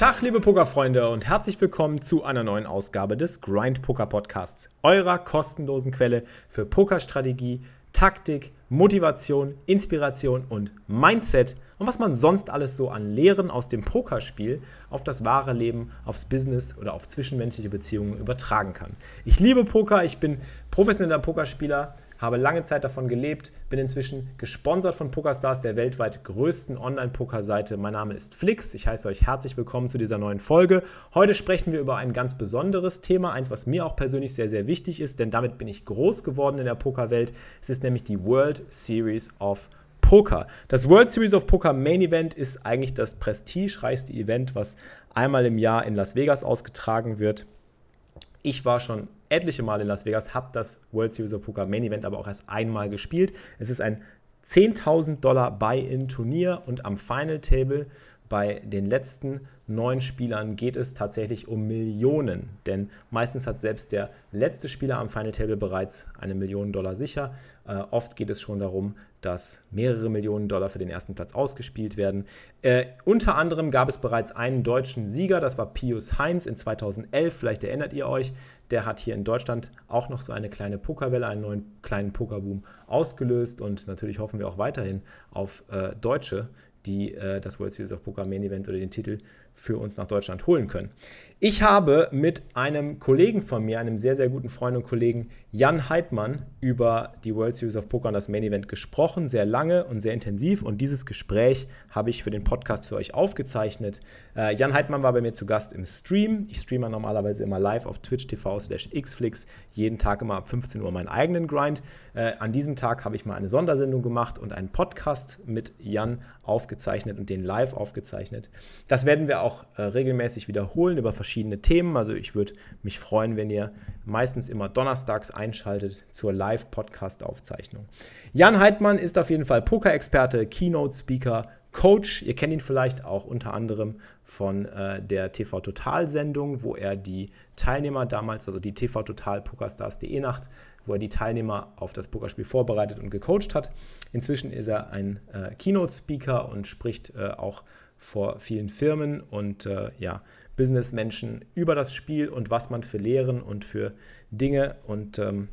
Tag, liebe Pokerfreunde und herzlich willkommen zu einer neuen Ausgabe des Grind Poker Podcasts, eurer kostenlosen Quelle für Pokerstrategie, Taktik, Motivation, Inspiration und Mindset und was man sonst alles so an Lehren aus dem Pokerspiel auf das wahre Leben, aufs Business oder auf zwischenmenschliche Beziehungen übertragen kann. Ich liebe Poker, ich bin professioneller Pokerspieler, habe lange Zeit davon gelebt, bin inzwischen gesponsert von PokerStars, der weltweit größten Online-Poker-Seite. Mein Name ist Flix. Ich heiße euch herzlich willkommen zu dieser neuen Folge. Heute sprechen wir über ein ganz besonderes Thema, eins, was mir auch persönlich sehr, sehr wichtig ist, denn damit bin ich groß geworden in der Pokerwelt. Es ist nämlich die World Series of Poker. Das World Series of Poker Main Event ist eigentlich das prestigereichste Event, was einmal im Jahr in Las Vegas ausgetragen wird. Ich war schon etliche Mal in Las Vegas, habe das World Series of Poker Main Event aber auch erst einmal gespielt. Es ist ein 10.000 Dollar Buy-in-Turnier und am Final Table bei den letzten neun Spielern geht es tatsächlich um Millionen, denn meistens hat selbst der letzte Spieler am Final Table bereits eine Million Dollar sicher. Äh, oft geht es schon darum, dass mehrere Millionen Dollar für den ersten Platz ausgespielt werden. Äh, unter anderem gab es bereits einen deutschen Sieger, das war Pius Heinz in 2011, vielleicht erinnert ihr euch. Der hat hier in Deutschland auch noch so eine kleine Pokerwelle, einen neuen kleinen Pokerboom ausgelöst und natürlich hoffen wir auch weiterhin auf äh, Deutsche, die äh, das World Series of Poker Main Event oder den Titel für uns nach Deutschland holen können. Ich habe mit einem Kollegen von mir, einem sehr, sehr guten Freund und Kollegen, Jan Heidmann, über die World Series of Poker und das Main Event gesprochen, sehr lange und sehr intensiv. Und dieses Gespräch habe ich für den Podcast für euch aufgezeichnet. Äh, Jan Heidmann war bei mir zu Gast im Stream. Ich streame normalerweise immer live auf Twitch TV slash xflix, jeden Tag immer ab 15 Uhr meinen eigenen Grind. Äh, an diesem Tag habe ich mal eine Sondersendung gemacht und einen Podcast mit Jan aufgezeichnet und den live aufgezeichnet. Das werden wir auch äh, regelmäßig wiederholen über verschiedene Themen. Also ich würde mich freuen, wenn ihr meistens immer donnerstags einschaltet zur Live-Podcast-Aufzeichnung. Jan Heidmann ist auf jeden Fall Poker-Experte, Keynote-Speaker, Coach. Ihr kennt ihn vielleicht auch unter anderem von äh, der TV Total Sendung, wo er die Teilnehmer damals, also die TV Total Pokerstars.de Nacht, wo er die Teilnehmer auf das Pokerspiel vorbereitet und gecoacht hat. Inzwischen ist er ein äh, Keynote-Speaker und spricht äh, auch vor vielen Firmen und äh, ja, Businessmenschen über das Spiel und was man für Lehren und für Dinge und ähm,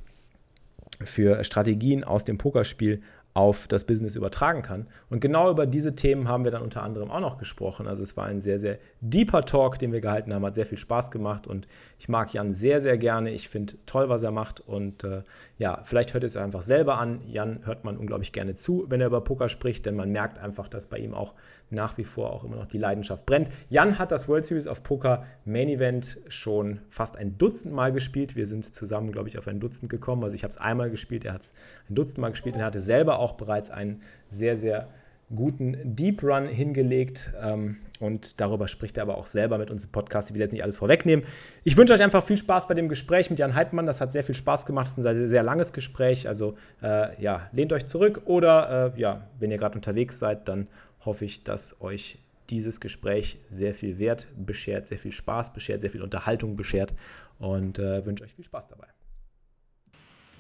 für Strategien aus dem Pokerspiel auf das Business übertragen kann. Und genau über diese Themen haben wir dann unter anderem auch noch gesprochen. Also es war ein sehr, sehr deeper Talk, den wir gehalten haben, hat sehr viel Spaß gemacht und ich mag Jan sehr, sehr gerne. Ich finde toll, was er macht und äh, ja, vielleicht hört es einfach selber an. Jan hört man unglaublich gerne zu, wenn er über Poker spricht, denn man merkt einfach, dass bei ihm auch nach wie vor auch immer noch die Leidenschaft brennt. Jan hat das World Series of Poker Main Event schon fast ein Dutzend Mal gespielt. Wir sind zusammen, glaube ich, auf ein Dutzend gekommen. Also ich habe es einmal gespielt, er hat es ein Dutzend Mal gespielt und er hatte selber auch bereits einen sehr, sehr guten Deep Run hingelegt. Ähm, und darüber spricht er aber auch selber mit uns im Podcast. Ich will jetzt nicht alles vorwegnehmen. Ich wünsche euch einfach viel Spaß bei dem Gespräch mit Jan Heidmann. Das hat sehr viel Spaß gemacht. Es ist ein sehr, sehr langes Gespräch. Also äh, ja, lehnt euch zurück oder äh, ja, wenn ihr gerade unterwegs seid, dann hoffe ich, dass euch dieses Gespräch sehr viel Wert beschert, sehr viel Spaß beschert, sehr viel Unterhaltung beschert und äh, wünsche euch viel Spaß dabei.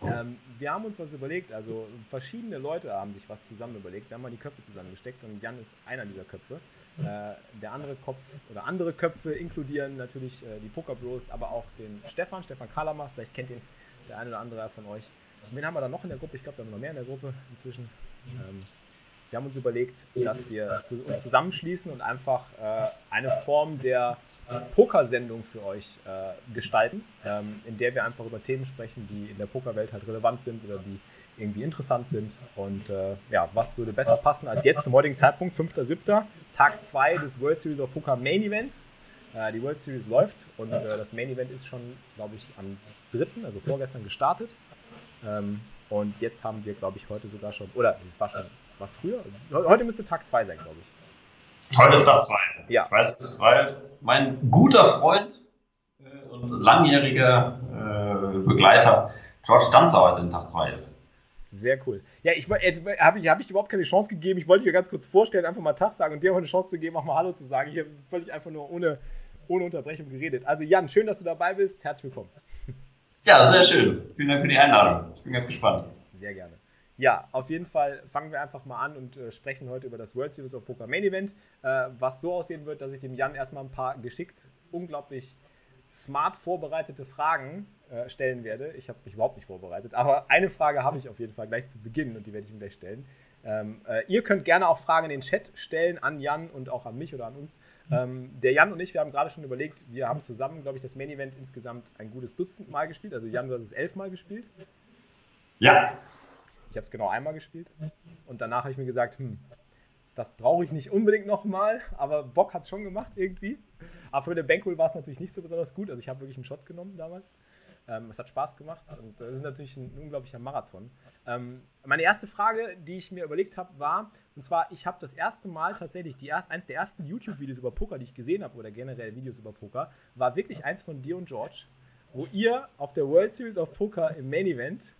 Ähm, wir haben uns was überlegt, also verschiedene Leute haben sich was zusammen überlegt. Wir haben mal die Köpfe zusammengesteckt und Jan ist einer dieser Köpfe. Äh, der andere Kopf oder andere Köpfe inkludieren natürlich äh, die Poker Bros, aber auch den Stefan, Stefan Kalamer. Vielleicht kennt ihn der eine oder andere von euch. wen haben wir da noch in der Gruppe? Ich glaube, wir haben noch mehr in der Gruppe inzwischen. Ähm, wir haben uns überlegt, dass wir uns zusammenschließen und einfach äh, eine Form der Pokersendung für euch äh, gestalten, ähm, in der wir einfach über Themen sprechen, die in der Pokerwelt halt relevant sind oder die irgendwie interessant sind. Und äh, ja, was würde besser passen als jetzt zum heutigen Zeitpunkt, 5.7., Tag 2 des World Series of Poker Main Events. Äh, die World Series läuft und äh, das Main Event ist schon, glaube ich, am 3., also vorgestern gestartet. Ähm, und jetzt haben wir, glaube ich, heute sogar schon, oder es war schon was früher? Heute müsste Tag 2 sein, glaube ich. Heute ist Tag 2. Ja. Ich weiß es, weil mein guter Freund und langjähriger äh, Begleiter George Stanzer heute in Tag 2 ist. Sehr cool. Ja, ich jetzt habe ich, hab ich überhaupt keine Chance gegeben. Ich wollte dir ganz kurz vorstellen, einfach mal Tag sagen und dir auch eine Chance zu geben, auch mal Hallo zu sagen. Ich habe völlig einfach nur ohne, ohne Unterbrechung geredet. Also Jan, schön, dass du dabei bist. Herzlich willkommen. Ja, sehr schön. Vielen Dank für die Einladung. Ich bin ganz gespannt. Sehr gerne. Ja, auf jeden Fall fangen wir einfach mal an und äh, sprechen heute über das World Series of Poker Main Event, äh, was so aussehen wird, dass ich dem Jan erstmal ein paar geschickt, unglaublich smart vorbereitete Fragen äh, stellen werde. Ich habe mich überhaupt nicht vorbereitet, aber eine Frage habe ich auf jeden Fall gleich zu Beginn und die werde ich ihm gleich stellen. Ähm, äh, ihr könnt gerne auch Fragen in den Chat stellen an Jan und auch an mich oder an uns. Ähm, der Jan und ich, wir haben gerade schon überlegt, wir haben zusammen, glaube ich, das Main Event insgesamt ein gutes Dutzend Mal gespielt. Also Jan, du hast es elfmal gespielt. Ja. Ich habe es genau einmal gespielt. Und danach habe ich mir gesagt, hm, das brauche ich nicht unbedingt nochmal, aber Bock hat es schon gemacht irgendwie. Aber für den Bankroll war es natürlich nicht so besonders gut. Also ich habe wirklich einen Shot genommen damals. Ähm, es hat Spaß gemacht und das ist natürlich ein unglaublicher Marathon. Ähm, meine erste Frage, die ich mir überlegt habe, war, und zwar, ich habe das erste Mal tatsächlich, die erst, eins der ersten YouTube-Videos über Poker, die ich gesehen habe, oder generell Videos über Poker, war wirklich eins von dir und George, wo ihr auf der World Series of Poker im Main Event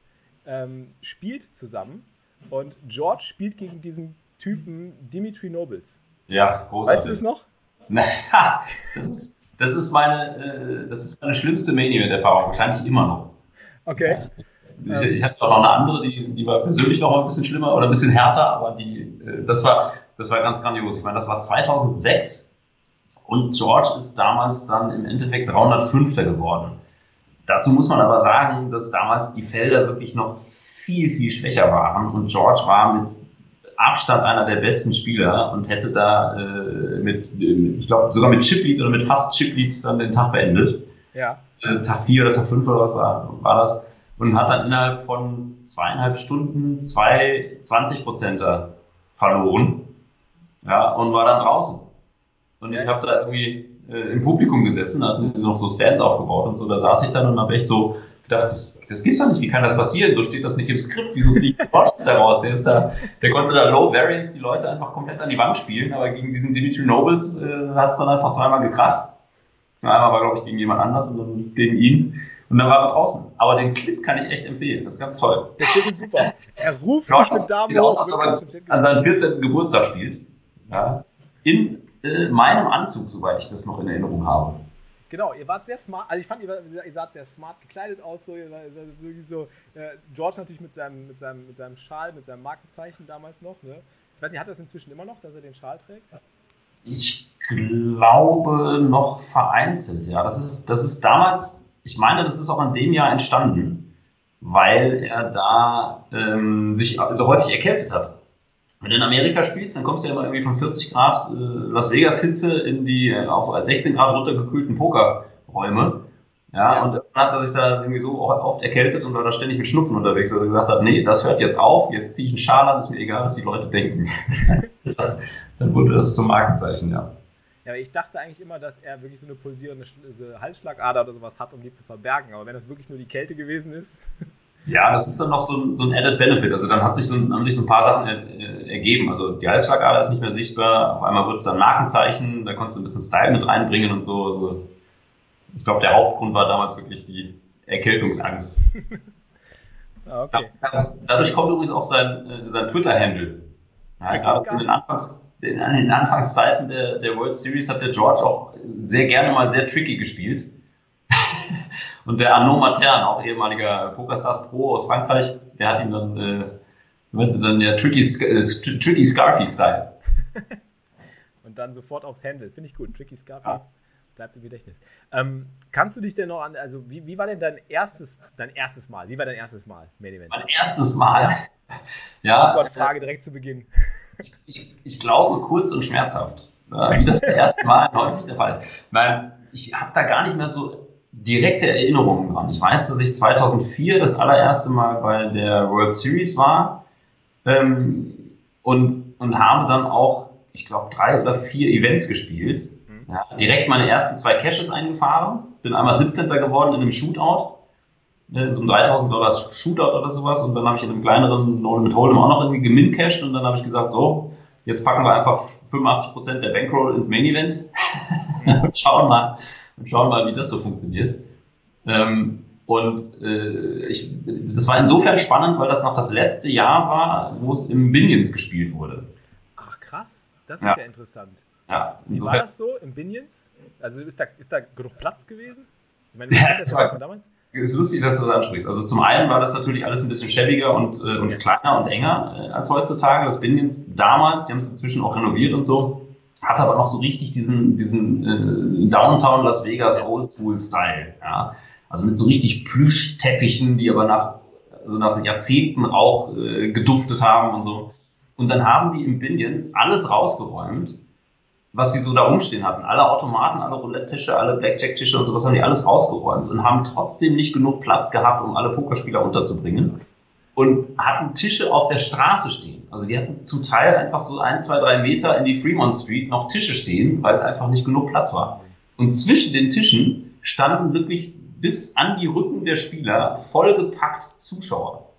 ähm, spielt zusammen und George spielt gegen diesen Typen Dimitri Nobles. Ja, großartig. Weißt du das noch? Naja, das ist, das ist meine, äh, das ist meine schlimmste Main Event-Erfahrung, wahrscheinlich immer noch. Okay. Ich, ich, hatte auch noch eine andere, die, die war persönlich noch ein bisschen schlimmer oder ein bisschen härter, aber die, äh, das, war, das war ganz grandios. Ich meine, das war 2006 und George ist damals dann im Endeffekt 305. geworden. Dazu muss man aber sagen, dass damals die Felder wirklich noch viel, viel schwächer waren und George war mit Abstand einer der besten Spieler und hätte da äh, mit, ich glaube, sogar mit Chiplead oder mit fast Chiplead dann den Tag beendet. Ja. Äh, Tag 4 oder Tag 5 oder was war, war das. Und hat dann innerhalb von zweieinhalb Stunden zwei 20 Prozenter verloren. Ja, und war dann draußen. Und ja. ich habe da irgendwie äh, im Publikum gesessen, hatten noch so Stands aufgebaut und so. Da saß ich dann und habe echt so gedacht, das, das gibt's doch nicht, wie kann das passieren? So steht das nicht im Skript, wieso fliegt Fortschritts da raus? Der, ist da, der konnte da Low Variance die Leute einfach komplett an die Wand spielen, aber gegen diesen Dimitri Nobles äh, hat es dann einfach zweimal gekracht. Einmal war, glaube ich, gegen jemand anders und dann gegen ihn. Und dann war er draußen. Aber den Clip kann ich echt empfehlen. Das ist ganz toll. Der Clip ist super. Er ruft mich mit Damen aus, er an seinem 14. Geburtstag spielt. Ja. In äh, meinem Anzug, soweit ich das noch in Erinnerung habe. Genau, ihr wart sehr smart, also ich fand, ihr, ihr saht sehr smart gekleidet aus, so, ihr, so äh, George natürlich mit seinem, mit, seinem, mit seinem Schal, mit seinem Markenzeichen damals noch, ne? Ich weiß nicht, hat er es inzwischen immer noch, dass er den Schal trägt? Ich glaube noch vereinzelt, ja. Das ist, das ist damals, ich meine, das ist auch in dem Jahr entstanden, weil er da ähm, sich so häufig erkältet hat. Wenn du in Amerika spielst, dann kommst du ja immer irgendwie von 40 Grad äh, Las Vegas Hitze in die äh, auf 16 Grad runtergekühlten Pokerräume. Ja, ja, und dann hat er sich da irgendwie so oft erkältet und war da ständig mit Schnupfen unterwegs, dass er gesagt hat, nee, das hört jetzt auf, jetzt ziehe ich einen Schal an, ist mir egal, was die Leute denken. das, dann wurde das zum Markenzeichen, ja. Ja, ich dachte eigentlich immer, dass er wirklich so eine pulsierende Halsschlagader oder sowas hat, um die zu verbergen. Aber wenn das wirklich nur die Kälte gewesen ist. Ja, das ist dann noch so ein, so ein Added Benefit. Also dann hat sich so, haben sich so ein paar Sachen er, äh, ergeben. Also die Halsschlagader ist nicht mehr sichtbar. Auf einmal wird es dann Markenzeichen. Da konntest du ein bisschen Style mit reinbringen und so. Also ich glaube, der Hauptgrund war damals wirklich die Erkältungsangst. Ah, okay. Ja, dadurch kommt übrigens auch sein, äh, sein Twitter-Handle. Ja, in, den Anfangs, in den Anfangszeiten der, der World Series hat der George auch sehr gerne mal sehr tricky gespielt. Und der Arnaud Matern, auch ehemaliger PokerStars Pro aus Frankreich, der hat ihm dann, äh, dann ja Tricky, äh, Tricky Scarfy-Style. Und dann sofort aufs Handle. Finde ich gut. Tricky Scarfy. Ja. Bleibt im Gedächtnis. Ähm, kannst du dich denn noch an, also wie, wie war denn dein erstes, dein erstes Mal? Wie war dein erstes Mal, Main Event? Mein erstes Mal? Ja. Oh Gott, Frage direkt zu Beginn. Ich, ich, ich glaube kurz und schmerzhaft, wie das beim ersten Mal häufig der Fall ist. Weil ich habe da gar nicht mehr so direkte Erinnerungen dran. Ich weiß, dass ich 2004 das allererste Mal bei der World Series war ähm, und, und habe dann auch, ich glaube, drei oder vier Events gespielt. Mhm. Ja, direkt meine ersten zwei Caches eingefahren, bin einmal 17. geworden in einem Shootout, in so einem 3000 Dollar Shootout oder sowas und dann habe ich in einem kleineren No mit Hold'em auch noch irgendwie gemincashed und dann habe ich gesagt, so, jetzt packen wir einfach 85% der Bankroll ins Main Event und schauen mal, und schauen mal, wie das so funktioniert. Ähm, und äh, ich, das war insofern spannend, weil das noch das letzte Jahr war, wo es im Binions gespielt wurde. Ach krass, das ist ja, ja interessant. Ja, Wie war das so im Binions? Also ist da, ist da genug Platz gewesen? Ich meine, ja, das war, von damals? ist lustig, dass du das ansprichst. Also zum einen war das natürlich alles ein bisschen schäbiger und, äh, und kleiner und enger äh, als heutzutage. Das Binions damals, die haben es inzwischen auch renoviert und so, hat aber noch so richtig diesen, diesen äh, Downtown Las Vegas Oldschool-Style. Ja? Also mit so richtig Plüschteppichen, die aber nach, also nach Jahrzehnten auch äh, geduftet haben und so. Und dann haben die im Binions alles rausgeräumt, was sie so da rumstehen hatten. Alle Automaten, alle Roulette-Tische, alle Blackjack-Tische und sowas haben die alles rausgeräumt und haben trotzdem nicht genug Platz gehabt, um alle Pokerspieler unterzubringen. Und hatten Tische auf der Straße stehen. Also die hatten zum Teil einfach so ein, zwei, drei Meter in die Fremont Street noch Tische stehen, weil einfach nicht genug Platz war. Und zwischen den Tischen standen wirklich bis an die Rücken der Spieler vollgepackt Zuschauer.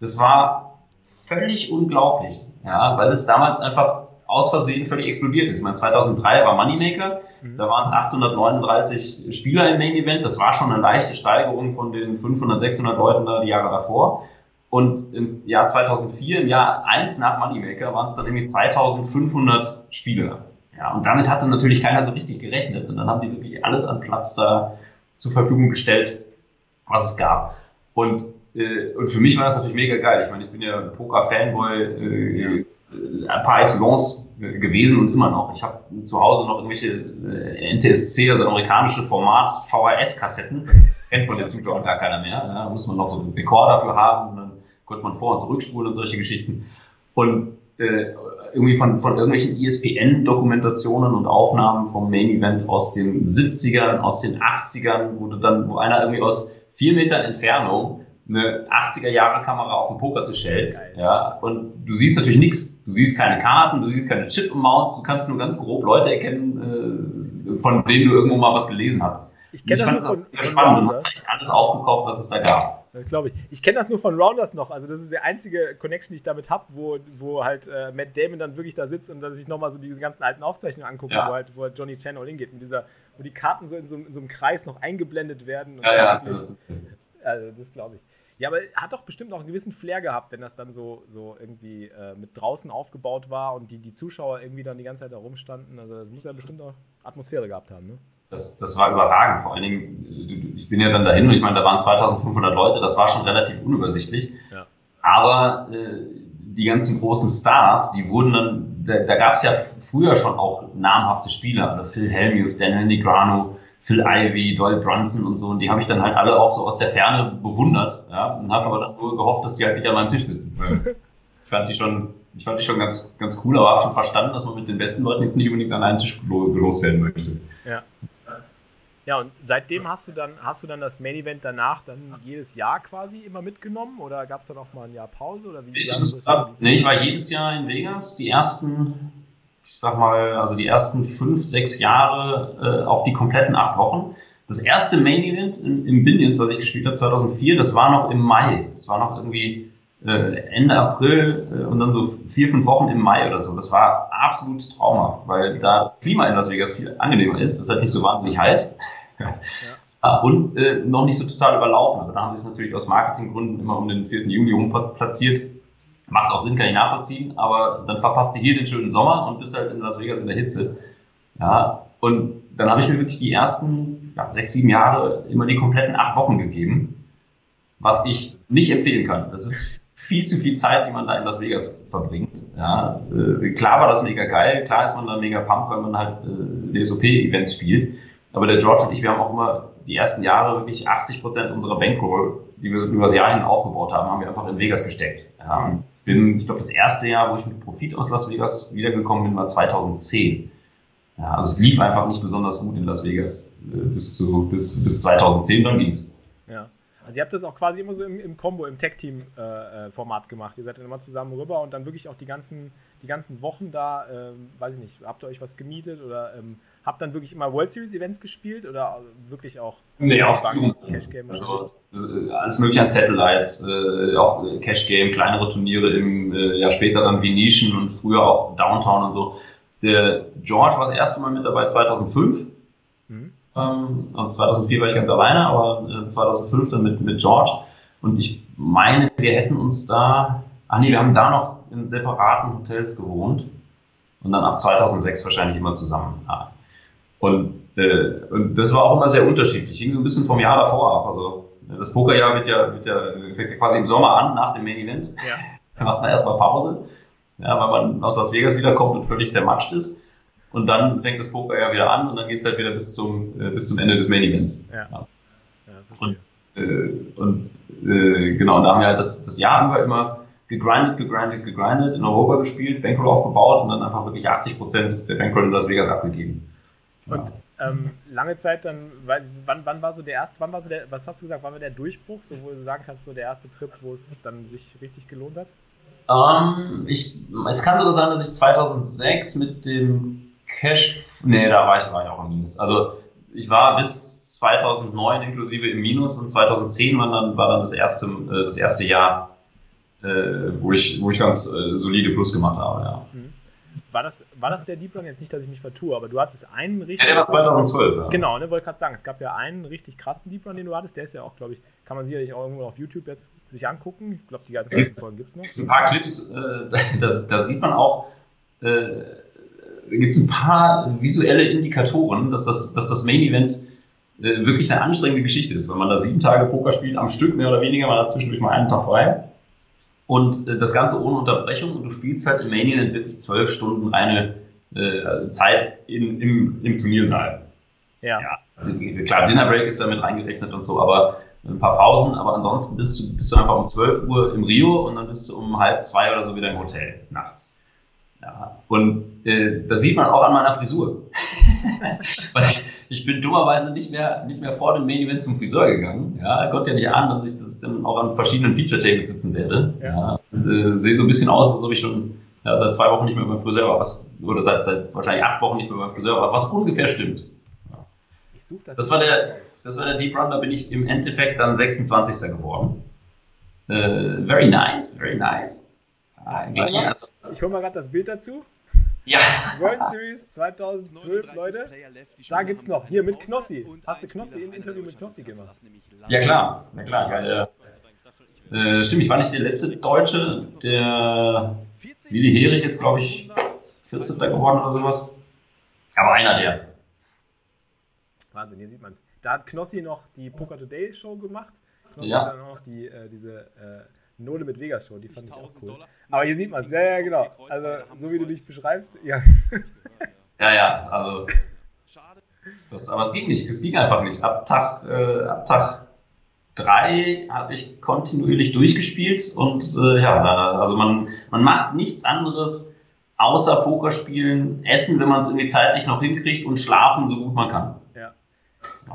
Das war völlig unglaublich, ja, weil es damals einfach aus Versehen völlig explodiert ist. Ich meine, 2003 war Moneymaker, mhm. da waren es 839 Spieler im Main Event. Das war schon eine leichte Steigerung von den 500, 600 Leuten da die Jahre davor. Und im Jahr 2004, im Jahr 1 nach Moneymaker, waren es dann irgendwie 2500 Spieler. Ja, und damit hatte natürlich keiner so richtig gerechnet. Und dann haben die wirklich alles an Platz da zur Verfügung gestellt, was es gab. Und, äh, und für mich war das natürlich mega geil. Ich meine, ich bin ja ein Poker-Fanboy äh, ein paar excellence äh, gewesen und immer noch. Ich habe zu Hause noch irgendwelche äh, NTSC, also amerikanische Format VHS-Kassetten. Das kennt von den Zuschauern gar keiner mehr. Ja, da muss man noch so einen Rekorder dafür haben konnte man vor- und zurückspulen und solche Geschichten. Und äh, irgendwie von, von irgendwelchen ESPN-Dokumentationen und Aufnahmen vom Main Event aus den 70ern, aus den 80ern, wo du dann, wo einer irgendwie aus vier Metern Entfernung eine 80er Jahre Kamera auf den Pokertisch hält. Geil. Ja, und du siehst natürlich nichts. Du siehst keine Karten, du siehst keine Chip-Mounts, du kannst nur ganz grob Leute erkennen, äh, von denen du irgendwo mal was gelesen hast. Ich kenne das nur von, spannend und alles aufgekauft, was es da gab. Das glaube ich. Ich kenne das nur von Rounders noch. Also, das ist die einzige Connection, die ich damit habe, wo, wo halt äh, Matt Damon dann wirklich da sitzt und dann sich nochmal so diese ganzen alten Aufzeichnungen anguckt, ja. wo, halt, wo halt Johnny Chan all hingeht. Mit dieser, wo die Karten so in so, in so einem Kreis noch eingeblendet werden. ja, ja, das, also, das glaube ich. Ja, aber hat doch bestimmt noch einen gewissen Flair gehabt, wenn das dann so, so irgendwie äh, mit draußen aufgebaut war und die, die Zuschauer irgendwie dann die ganze Zeit da rumstanden. Also, das muss ja bestimmt auch Atmosphäre gehabt haben, ne? Das, das war überragend. Vor allen Dingen, ich bin ja dann dahin und ich meine, da waren 2500 Leute, das war schon relativ unübersichtlich. Ja. Aber äh, die ganzen großen Stars, die wurden dann, da, da gab es ja früher schon auch namhafte Spieler, also Phil Hellmuth, Daniel Negrano, Phil Ivey, Doyle Brunson und so, und die habe ich dann halt alle auch so aus der Ferne bewundert, ja, und habe aber dann nur gehofft, dass die halt nicht an meinem Tisch sitzen. ich fand die schon, ich fand die schon ganz, ganz cool, aber habe schon verstanden, dass man mit den besten Leuten jetzt nicht unbedingt an einen Tisch loswerden möchte. Ja. Ja, und seitdem hast du dann, hast du dann das Main Event danach dann jedes Jahr quasi immer mitgenommen oder gab es dann auch mal ein Jahr Pause oder wie? Ich, nee, ich war jedes Jahr in Vegas. Die ersten, ich sag mal, also die ersten fünf, sechs Jahre, äh, auch die kompletten acht Wochen. Das erste Main Event im, im Binions, was ich gespielt habe, 2004, das war noch im Mai. Das war noch irgendwie äh, Ende April äh, und dann so vier, fünf Wochen im Mai oder so. Das war absolut traumhaft, weil da das Klima in Las Vegas viel angenehmer ist. Das ist halt nicht so wahnsinnig heiß. Ja. Ah, und äh, noch nicht so total überlaufen. Aber da haben sie es natürlich aus Marketinggründen immer um den 4. Juli rum platziert. Macht auch Sinn, kann ich nachvollziehen. Aber dann verpasst du hier den schönen Sommer und bist halt in Las Vegas in der Hitze. Ja, und dann habe ich mir wirklich die ersten ja, sechs, sieben Jahre immer die kompletten acht Wochen gegeben, was ich nicht empfehlen kann. Das ist viel zu viel Zeit, die man da in Las Vegas verbringt. Ja, äh, klar war das mega geil, klar ist man da mega pumped, wenn man halt äh, DSOP-Events spielt. Aber der George und ich, wir haben auch immer die ersten Jahre wirklich 80 Prozent unserer Bankroll, die wir über das Jahr hin aufgebaut haben, haben wir einfach in Vegas gesteckt. Ja, ich bin, ich glaube, das erste Jahr, wo ich mit Profit aus Las Vegas wiedergekommen bin, war 2010. Ja, also es lief einfach nicht besonders gut in Las Vegas äh, bis, zu, bis, bis 2010, dann ging's. Ja. Also ihr habt das auch quasi immer so im, im Combo, im Tag-Team-Format äh, äh gemacht. Ihr seid dann immer zusammen rüber und dann wirklich auch die ganzen, die ganzen Wochen da, ähm, weiß ich nicht, habt ihr euch was gemietet oder ähm, habt dann wirklich immer World Series Events gespielt oder wirklich auch nee, auch Cash Game? Also äh, alles mögliche an Satellites, äh, auch Cash Game, kleinere Turniere im äh, Jahr später dann Venetian und früher auch Downtown und so. Der George war das erste Mal mit dabei 2005. Mhm. Ähm, also 2004 war ich ganz alleine, aber äh, 2005 dann mit, mit George. Und ich meine, wir hätten uns da, ach nee, wir haben da noch in separaten Hotels gewohnt. Und dann ab 2006 wahrscheinlich immer zusammen. Ja. Und, äh, und das war auch immer sehr unterschiedlich. Hing so ein bisschen vom Jahr davor ab. Also das Pokerjahr wird ja, wird ja fängt quasi im Sommer an, nach dem Main Event. Ja. Da macht man erstmal Pause, ja, weil man aus Las Vegas wiederkommt und völlig zermatscht ist. Und dann fängt das Pokerjahr wieder an und dann geht es halt wieder bis zum, äh, bis zum Ende des Main Events. Ja. ja. und äh, und äh, genau, und da haben wir halt das, das Jahr über immer gegrindet, gegrindet, gegrindet, in Europa gespielt, Bankroll aufgebaut und dann einfach wirklich 80 Prozent der Bankroll in Las Vegas abgegeben. Und ähm, lange Zeit dann, wann, wann war so der erste, wann war so der, was hast du gesagt, wann war der Durchbruch, so wo du sagen kannst, so der erste Trip, wo es dann sich richtig gelohnt hat? Um, ähm, ich, es kann sogar sein, dass ich 2006 mit dem Cash, nee, da war ich, war ich auch im Minus. Also ich war bis 2009 inklusive im Minus und 2010 war dann, war dann das erste, äh, das erste Jahr, äh, wo, ich, wo ich ganz äh, solide Plus gemacht habe, ja. Mhm. War das, war das der Deep Run? Jetzt nicht, dass ich mich vertue, aber du hattest einen richtig. Ja, der war 2012, ja. Genau, ne, wollte gerade sagen, es gab ja einen richtig krassen Deep Run, den du hattest. Der ist ja auch, glaube ich, kann man sicherlich auch irgendwo auf YouTube jetzt sich angucken. Ich glaube, die ganzen Folgen gibt es noch. Ein paar Clips, äh, da sieht man auch, äh, gibt es ein paar visuelle Indikatoren, dass das, dass das Main Event äh, wirklich eine anstrengende Geschichte ist, wenn man da sieben Tage Poker spielt am Stück mehr oder weniger, man hat zwischendurch mal einen Tag frei und äh, das Ganze ohne Unterbrechung und du spielst halt im Main Event wirklich zwölf Stunden eine äh, Zeit in, im, im Turniersaal. Ja. ja. Also, klar, Dinner Break ist damit reingerechnet und so, aber ein paar Pausen, aber ansonsten bist du, bist du einfach um 12 Uhr im Rio und dann bist du um halb zwei oder so wieder im Hotel nachts. Ja, und äh, das sieht man auch an meiner Frisur. Weil ich, ich, bin dummerweise nicht mehr, nicht mehr vor dem Main Event zum Friseur gegangen. Ja, konnte ja nicht ahnen, dass ich das dann auch an verschiedenen Feature-Tables sitzen werde. Ja. ja und, äh, sehe so ein bisschen aus, als ob ich schon ja, seit zwei Wochen nicht mehr beim Friseur war, was, oder seit, seit wahrscheinlich acht Wochen nicht mehr beim Friseur war, was ungefähr stimmt. Das, das, war der, das war der Deep Run, da bin ich im Endeffekt dann 26. geworden. Uh, very nice, very nice. Ah, ja, also, ich hole mal gerade das Bild dazu. Ja. World Series 2012, Leute. Da gibt's noch. Hier mit Knossi. Hast du Knossi im Interview mit Knossi gemacht? Ja, klar. Ja, klar. Weil, äh, stimmt, ich war nicht der letzte Deutsche. Der Willi Herich ist, glaube ich, 14. geworden oder sowas. Aber einer der. Wahnsinn, hier sieht man. Da hat Knossi noch die Poker Today Show gemacht. Knossi ja. hat dann auch die, äh, diese äh, Nole mit Vegas Show, die fand ich auch cool. Aber hier sieht man es, ja, ja, genau. Also, so wie du dich beschreibst, ja. Ja, ja, also. Das, aber es ging nicht, es ging einfach nicht. Ab Tag, äh, ab Tag drei habe ich kontinuierlich durchgespielt und äh, ja, also man, man macht nichts anderes außer Pokerspielen, essen, wenn man es irgendwie zeitlich noch hinkriegt und schlafen, so gut man kann.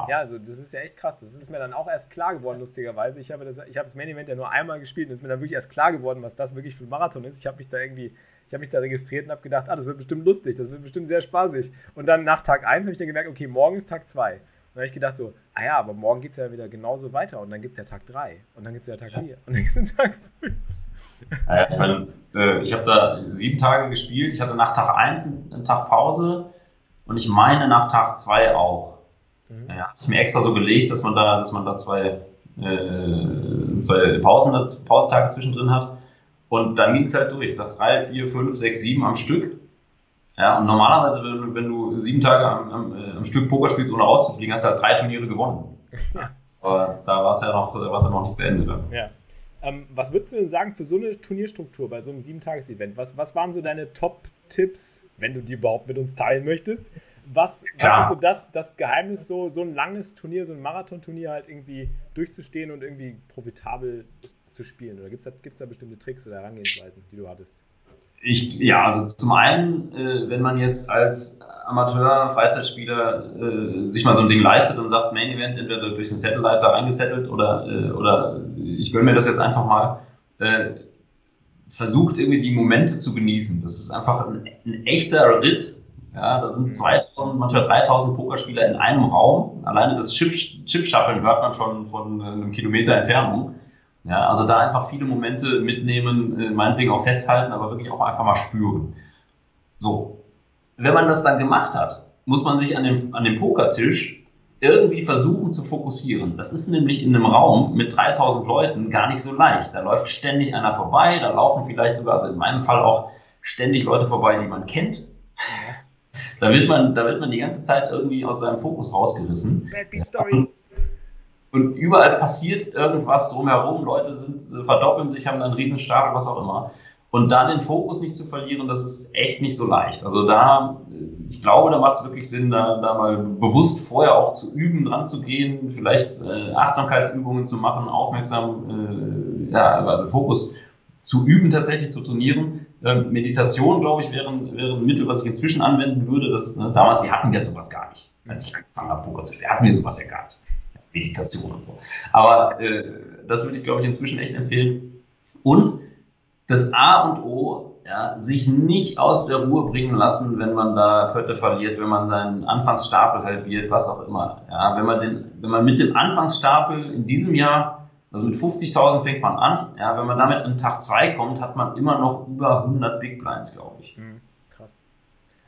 Ja, also das ist ja echt krass. Das ist mir dann auch erst klar geworden, lustigerweise. Ich habe das, ich habe das Main Event ja nur einmal gespielt und es ist mir dann wirklich erst klar geworden, was das wirklich für ein Marathon ist. Ich habe mich da irgendwie, ich habe mich da registriert und habe gedacht, ah, das wird bestimmt lustig, das wird bestimmt sehr spaßig. Und dann nach Tag 1 habe ich dann gemerkt, okay, morgen ist Tag 2. Und dann habe ich gedacht so, ah ja, aber morgen geht es ja wieder genauso weiter und dann gibt es ja Tag 3 und dann gibt es ja Tag 4 ja. und dann gibt es Tag 5. Ja, ich meine, äh, ich habe da sieben Tage gespielt. Ich hatte nach Tag 1 einen Tag Pause und ich meine nach Tag 2 auch. Mhm. Ja, ich mir extra so gelegt, dass man da, dass man da zwei, äh, zwei Pausen, Pausentage zwischendrin hat. Und dann ging es halt durch. Nach drei, vier, fünf, sechs, sieben am Stück. Ja, und normalerweise, wenn, du, wenn du sieben Tage am, am, äh, am, Stück Poker spielst, ohne rauszufliegen, hast du halt drei Turniere gewonnen. Ja. Aber da war es ja noch, war's ja noch nicht zu Ende. Dann. Ja. Ähm, was würdest du denn sagen für so eine Turnierstruktur bei so einem Sieben-Tages-Event? Was, was waren so deine Top-Tipps, wenn du die überhaupt mit uns teilen möchtest, was, was ist so das, das Geheimnis, so, so ein langes Turnier, so ein Marathonturnier halt irgendwie durchzustehen und irgendwie profitabel zu spielen? Oder gibt es da, da bestimmte Tricks oder Herangehensweisen, die du hattest? Ich, ja, also zum einen, äh, wenn man jetzt als Amateur, Freizeitspieler äh, sich mal so ein Ding leistet und sagt, Main Event, entweder durch den Satellite da reingesettelt oder, äh, oder ich gönne mir das jetzt einfach mal, äh, versucht irgendwie die Momente zu genießen. Das ist einfach ein, ein echter Ritt ja, da sind 2000, manchmal 3000 Pokerspieler in einem Raum. Alleine das Chip-Shuffeln hört man schon von äh, einem Kilometer Entfernung. Ja, also da einfach viele Momente mitnehmen, äh, meinetwegen auch festhalten, aber wirklich auch einfach mal spüren. So. Wenn man das dann gemacht hat, muss man sich an dem, an dem Pokertisch irgendwie versuchen zu fokussieren. Das ist nämlich in einem Raum mit 3000 Leuten gar nicht so leicht. Da läuft ständig einer vorbei, da laufen vielleicht sogar, also in meinem Fall auch ständig Leute vorbei, die man kennt. Da wird man, da wird man die ganze Zeit irgendwie aus seinem Fokus rausgerissen. Bad Beat Stories. Und überall passiert irgendwas drumherum. Leute sind, äh, verdoppeln sich, haben einen riesen Start, was auch immer. Und dann den Fokus nicht zu verlieren, das ist echt nicht so leicht. Also da, ich glaube, da macht es wirklich Sinn, da, da mal bewusst vorher auch zu üben, dran zu gehen, vielleicht äh, Achtsamkeitsübungen zu machen, aufmerksam, äh, ja, also Fokus zu üben, tatsächlich zu trainieren. Ähm, Meditation, glaube ich, wäre, wäre ein Mittel, was ich inzwischen anwenden würde. Das, ne, damals, wir hatten ja sowas gar nicht. Als ich angefangen habe, Poker zu spielen, hatten wir sowas ja gar nicht. Meditation und so. Aber äh, das würde ich, glaube ich, inzwischen echt empfehlen. Und das A und O, ja, sich nicht aus der Ruhe bringen lassen, wenn man da Pötte verliert, wenn man seinen Anfangsstapel halbiert, was auch immer. Ja, wenn man den, wenn man mit dem Anfangsstapel in diesem Jahr, also mit 50.000 fängt man an, ja, wenn man damit an Tag 2 kommt, hat man immer noch über 100 Big Blinds, glaube ich. Mhm, krass.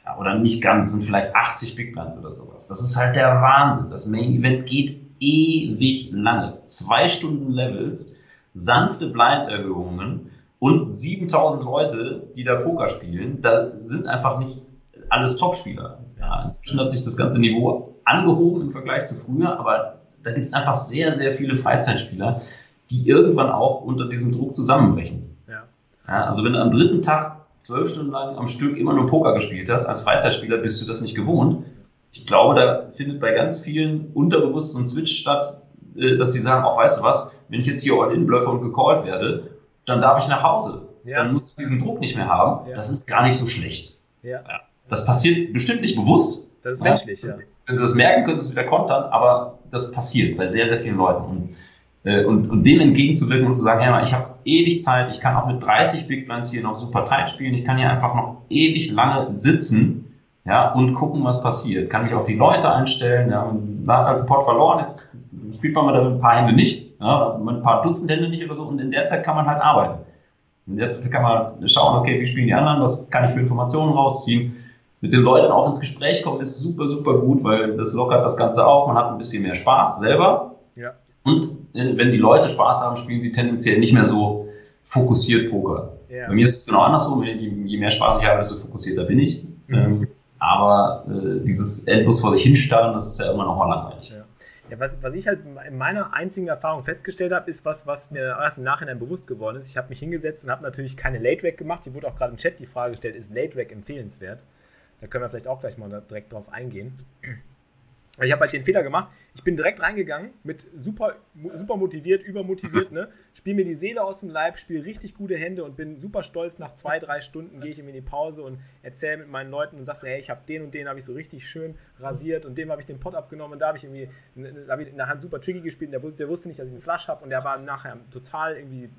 Ja, oder nicht ganz, sind vielleicht 80 Big Blinds oder sowas. Das ist halt der Wahnsinn. Das Main Event geht ewig lange. Zwei Stunden Levels, sanfte Blind-Erhöhungen und 7000 Leute, die da Poker spielen. Da sind einfach nicht alles Topspieler. Ja, inzwischen hat sich das ganze Niveau angehoben im Vergleich zu früher, aber da gibt es einfach sehr, sehr viele Freizeitspieler, die irgendwann auch unter diesem Druck zusammenbrechen. Ja. Ja, also wenn du am dritten Tag zwölf Stunden lang am Stück immer nur Poker gespielt hast, als Freizeitspieler bist du das nicht gewohnt ich glaube, da findet bei ganz vielen unterbewusst so ein Switch statt, äh, dass sie sagen, auch weißt du was, wenn ich jetzt hier all in blöffe und gecallt werde, dann darf ich nach Hause. Ja. Dann muss ich diesen Druck nicht mehr haben. Ja. Das ist gar nicht so schlecht. Ja. Das passiert bestimmt nicht bewusst. Das ist menschlich, ja. Wenn sie das merken, können sie es wieder kontern, aber das passiert bei sehr, sehr vielen Leuten. Und, äh, und, und dem entgegenzuwirken und zu sagen, hey, ich habe ewig Zeit, ich kann auch mit 30 Big Blinds hier noch super tight spielen, ich kann hier einfach noch ewig lange sitzen ja, und gucken, was passiert. Kann mich auf die Leute einstellen, ja, und da hat halt Pot verloren, jetzt spielt man da mit ein paar Hände nicht, ja, mit ein paar Dutzend Hände nicht oder so, und in der Zeit kann man halt arbeiten. In der Zeit kann man schauen, okay, wie spielen die anderen, was kann ich für Informationen rausziehen. Mit den Leuten auch ins Gespräch kommen ist super, super gut, weil das lockert das Ganze auf, man hat ein bisschen mehr Spaß selber. Ja. Und äh, wenn die Leute Spaß haben, spielen sie tendenziell nicht mehr so fokussiert Poker. Ja. Bei mir ist es genau andersrum, je, je mehr Spaß ich habe, desto fokussierter bin ich. Mhm. Ähm, aber äh, dieses endlos vor sich hinstarren, das ist ja immer noch mal langweilig. Ja. Ja, was, was ich halt in meiner einzigen Erfahrung festgestellt habe, ist was, was mir erst im Nachhinein bewusst geworden ist. Ich habe mich hingesetzt und habe natürlich keine Late Rack gemacht. Hier wurde auch gerade im Chat die Frage gestellt, ist Late Rack empfehlenswert? Da können wir vielleicht auch gleich mal direkt drauf eingehen. Ich habe halt den Fehler gemacht. Ich bin direkt reingegangen mit super, super motiviert, übermotiviert, ne? Spiel mir die Seele aus dem Leib, spiele richtig gute Hände und bin super stolz. Nach zwei, drei Stunden gehe ich in die Pause und erzähle mit meinen Leuten und sage so, hey, ich habe den und den habe ich so richtig schön rasiert und dem habe ich den Pot abgenommen und da habe ich irgendwie, da habe ich in der Hand super tricky gespielt und der, der wusste nicht, dass ich einen Flash habe und der war nachher total irgendwie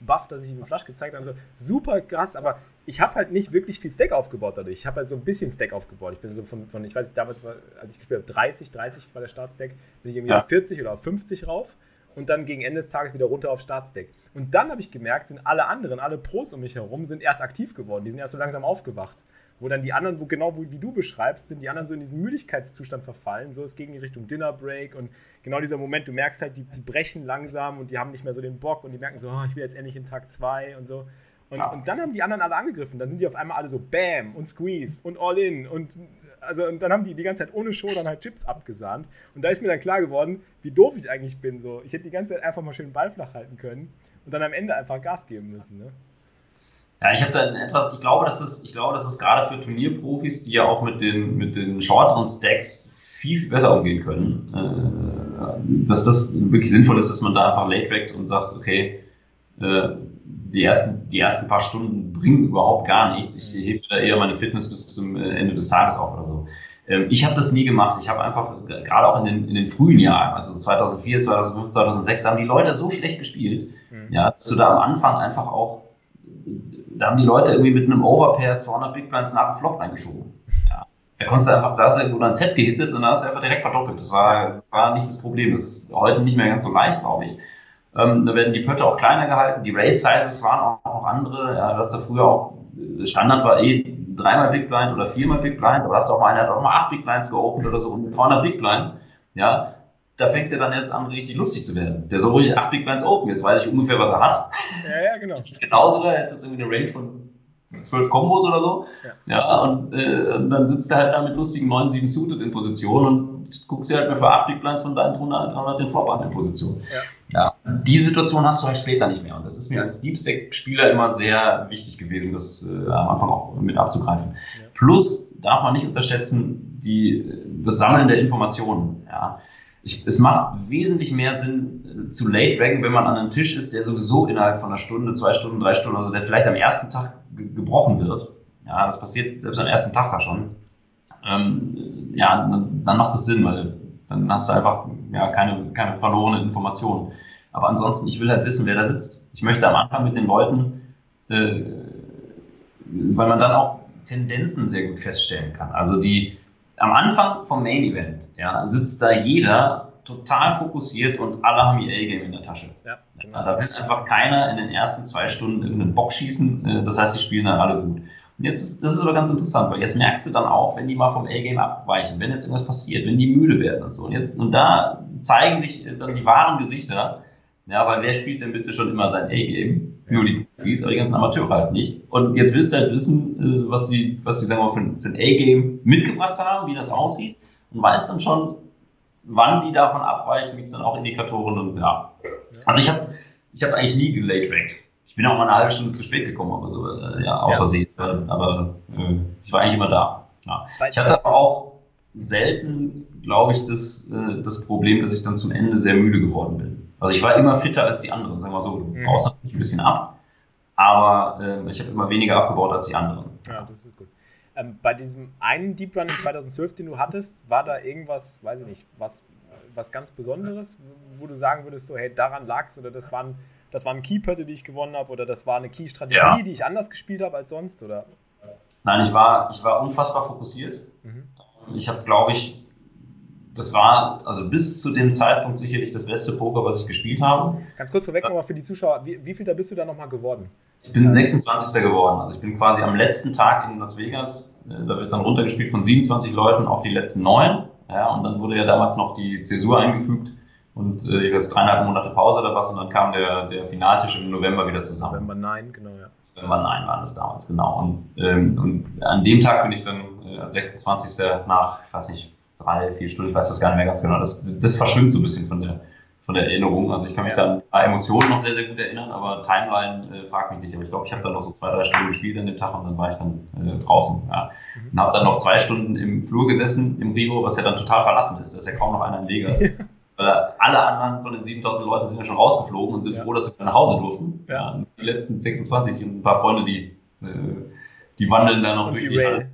Buff, dass ich ihm Flash gezeigt habe. Also super krass, aber ich habe halt nicht wirklich viel Stack aufgebaut dadurch. Ich habe halt so ein bisschen Stack aufgebaut. Ich bin so von, von ich weiß nicht, damals, war, als ich gespielt habe, 30, 30 war der Startstack, bin ich irgendwie ja. auf 40 oder auf 50 rauf und dann gegen Ende des Tages wieder runter auf Startstack. Und dann habe ich gemerkt, sind alle anderen, alle Pros um mich herum, sind erst aktiv geworden. Die sind erst so langsam aufgewacht. Wo dann die anderen, wo genau wie du beschreibst, sind die anderen so in diesen Müdigkeitszustand verfallen. So, es ging in Richtung Dinner Break und genau dieser Moment, du merkst halt, die, die brechen langsam und die haben nicht mehr so den Bock und die merken so, oh, ich will jetzt endlich in Tag 2 und so. Und, ja. und, dann haben die anderen alle angegriffen. Dann sind die auf einmal alle so Bam und Squeeze und All In. Und, also, und dann haben die die ganze Zeit ohne Show dann halt Chips abgesahnt. Und da ist mir dann klar geworden, wie doof ich eigentlich bin. So. Ich hätte die ganze Zeit einfach mal schön Ball flach halten können und dann am Ende einfach Gas geben müssen. Ne? Ja, ich habe da etwas, ich glaube, dass es, ich glaube, dass es gerade für Turnierprofis, die ja auch mit den, mit den shorteren Stacks viel, viel besser umgehen können, äh, dass das wirklich sinnvoll ist, dass man da einfach late weckt und sagt, okay, äh, die ersten, die ersten paar Stunden bringen überhaupt gar nichts. Ich hebe da eher meine Fitness bis zum äh, Ende des Tages auf oder so. Ähm, ich habe das nie gemacht. Ich habe einfach, gerade auch in den, in den frühen Jahren, also 2004, 2005, 2006, haben die Leute so schlecht gespielt, mhm. ja, dass du da am Anfang einfach auch, da haben die Leute irgendwie mit einem Overpair 200 Big Blinds nach dem Flop reingeschoben. Ja. Da konntest du einfach, da hast du ein Set gehittet und da hast du einfach direkt verdoppelt. Das war, das war nicht das Problem. Das ist heute nicht mehr ganz so leicht, glaube ich. Ähm, da werden die Pötte auch kleiner gehalten. Die Race Sizes waren auch, auch andere. Ja, das ja früher auch, Standard war eh dreimal Big Blind oder viermal Big Blind, aber hat es auch mal einer, hat auch mal acht Big Blinds geopend oder so und 200 Big Blinds. Ja, da fängt es ja dann erst an, richtig lustig zu werden. Der soll ruhig 8 Big Blinds Open, jetzt weiß ich ungefähr, was er hat. Ja, ja, genau. Genauso, er hätte jetzt irgendwie eine Range von 12 Kombos oder so. Ja, ja und, äh, und, dann sitzt er halt da mit lustigen 9-7 Suited in Position und guckst dir halt mal für 8 Big Blinds von deinen 300, 300 den Vorbahn in Position. Ja. ja. Die Situation hast du halt später nicht mehr. Und das ist mir als Deep Stack-Spieler immer sehr wichtig gewesen, das äh, am Anfang auch mit abzugreifen. Ja. Plus darf man nicht unterschätzen, die, das Sammeln der Informationen. Ja ich, es macht wesentlich mehr Sinn äh, zu Late Raggen, wenn man an einem Tisch ist, der sowieso innerhalb von einer Stunde, zwei Stunden, drei Stunden, also der vielleicht am ersten Tag gebrochen wird. Ja, das passiert selbst am ersten Tag da schon. Ähm, ja, dann, dann, macht es Sinn, weil dann hast du einfach ja, keine, keine verlorenen Informationen. Aber ansonsten, ich will halt wissen, wer da sitzt. Ich möchte am Anfang mit den Leuten, äh, weil man dann auch Tendenzen sehr gut feststellen kann. Also die, am Anfang vom Main Event ja, sitzt da jeder total fokussiert und alle haben ihr A-Game in der Tasche. Ja, genau. Da will einfach keiner in den ersten zwei Stunden irgendeinen Bock schießen. Äh, das heißt, die spielen dann alle gut. Und jetzt, das ist aber ganz interessant, weil jetzt merkst du dann auch, wenn die mal vom A-Game abweichen, wenn jetzt irgendwas passiert, wenn die müde werden und so. Und, jetzt, und da zeigen sich dann die wahren Gesichter. Ja, weil wer spielt denn bitte schon immer sein A-Game? Nur die Profis, aber die ganzen Amateure halt nicht. Und jetzt willst du halt wissen, äh, was die, was die sagen wir, für, für ein A-Game mitgebracht haben, wie das aussieht und weißt dann schon, wann die davon abweichen, gibt es dann auch Indikatoren und ja. Also ich habe ich hab eigentlich nie gelate Ich bin auch mal eine halbe Stunde zu spät gekommen, aber so, äh, ja, aus Versehen. Aber äh, ich war eigentlich immer da. Ja. Ich hatte aber auch selten, glaube ich, das, äh, das Problem, dass ich dann zum Ende sehr müde geworden bin. Also ich war immer fitter als die anderen, sagen wir so. Du mhm. baust natürlich ein bisschen ab, aber äh, ich habe immer weniger abgebaut als die anderen. Ja, das ist gut. Ähm, bei diesem einen Deep Run in 2012, den du hattest, war da irgendwas, weiß ich nicht, was, was ganz Besonderes, wo du sagen würdest, so, hey, daran lag es oder das waren, das waren Key-Pötte, die ich gewonnen habe oder das war eine Key-Strategie, ja. die ich anders gespielt habe als sonst, oder? Nein, ich war, ich war unfassbar fokussiert. Mhm. Ich habe, glaube ich, das war also bis zu dem Zeitpunkt sicherlich das beste Poker, was ich gespielt habe. Ganz kurz vorweg nochmal für die Zuschauer, wie, wie viel da bist du da nochmal geworden? Ich bin 26. geworden. Also ich bin quasi am letzten Tag in Las Vegas, äh, da wird dann runtergespielt von 27 Leuten auf die letzten neun. Ja, und dann wurde ja damals noch die Zäsur eingefügt und äh, jetzt dreieinhalb Monate Pause oder was und dann kam der, der Finaltisch im November wieder zusammen. November 9, genau, ja. November 9 waren es damals, genau. Und, ähm, und an dem Tag bin ich dann äh, als 26. nach, ich weiß nicht, drei, vier Stunden, ich weiß das gar nicht mehr ganz genau. Das, das verschwimmt so ein bisschen von der, von der Erinnerung. Also ich kann mich ja. dann an Emotionen noch sehr, sehr gut erinnern, aber Timeline äh, fragt mich nicht. Aber ich glaube, ich habe dann noch so zwei, drei Stunden gespielt an dem Tag und dann war ich dann äh, draußen. Ja. Mhm. Und habe dann noch zwei Stunden im Flur gesessen im Rio, was ja dann total verlassen ist. Da ist ja kaum noch einer in Vegas. alle anderen von den 7000 Leuten sind ja schon rausgeflogen und sind ja. froh, dass sie nach Hause durften. Ja. Die letzten 26 und ein paar Freunde, die, äh, die wandeln da noch und durch die, die Halle.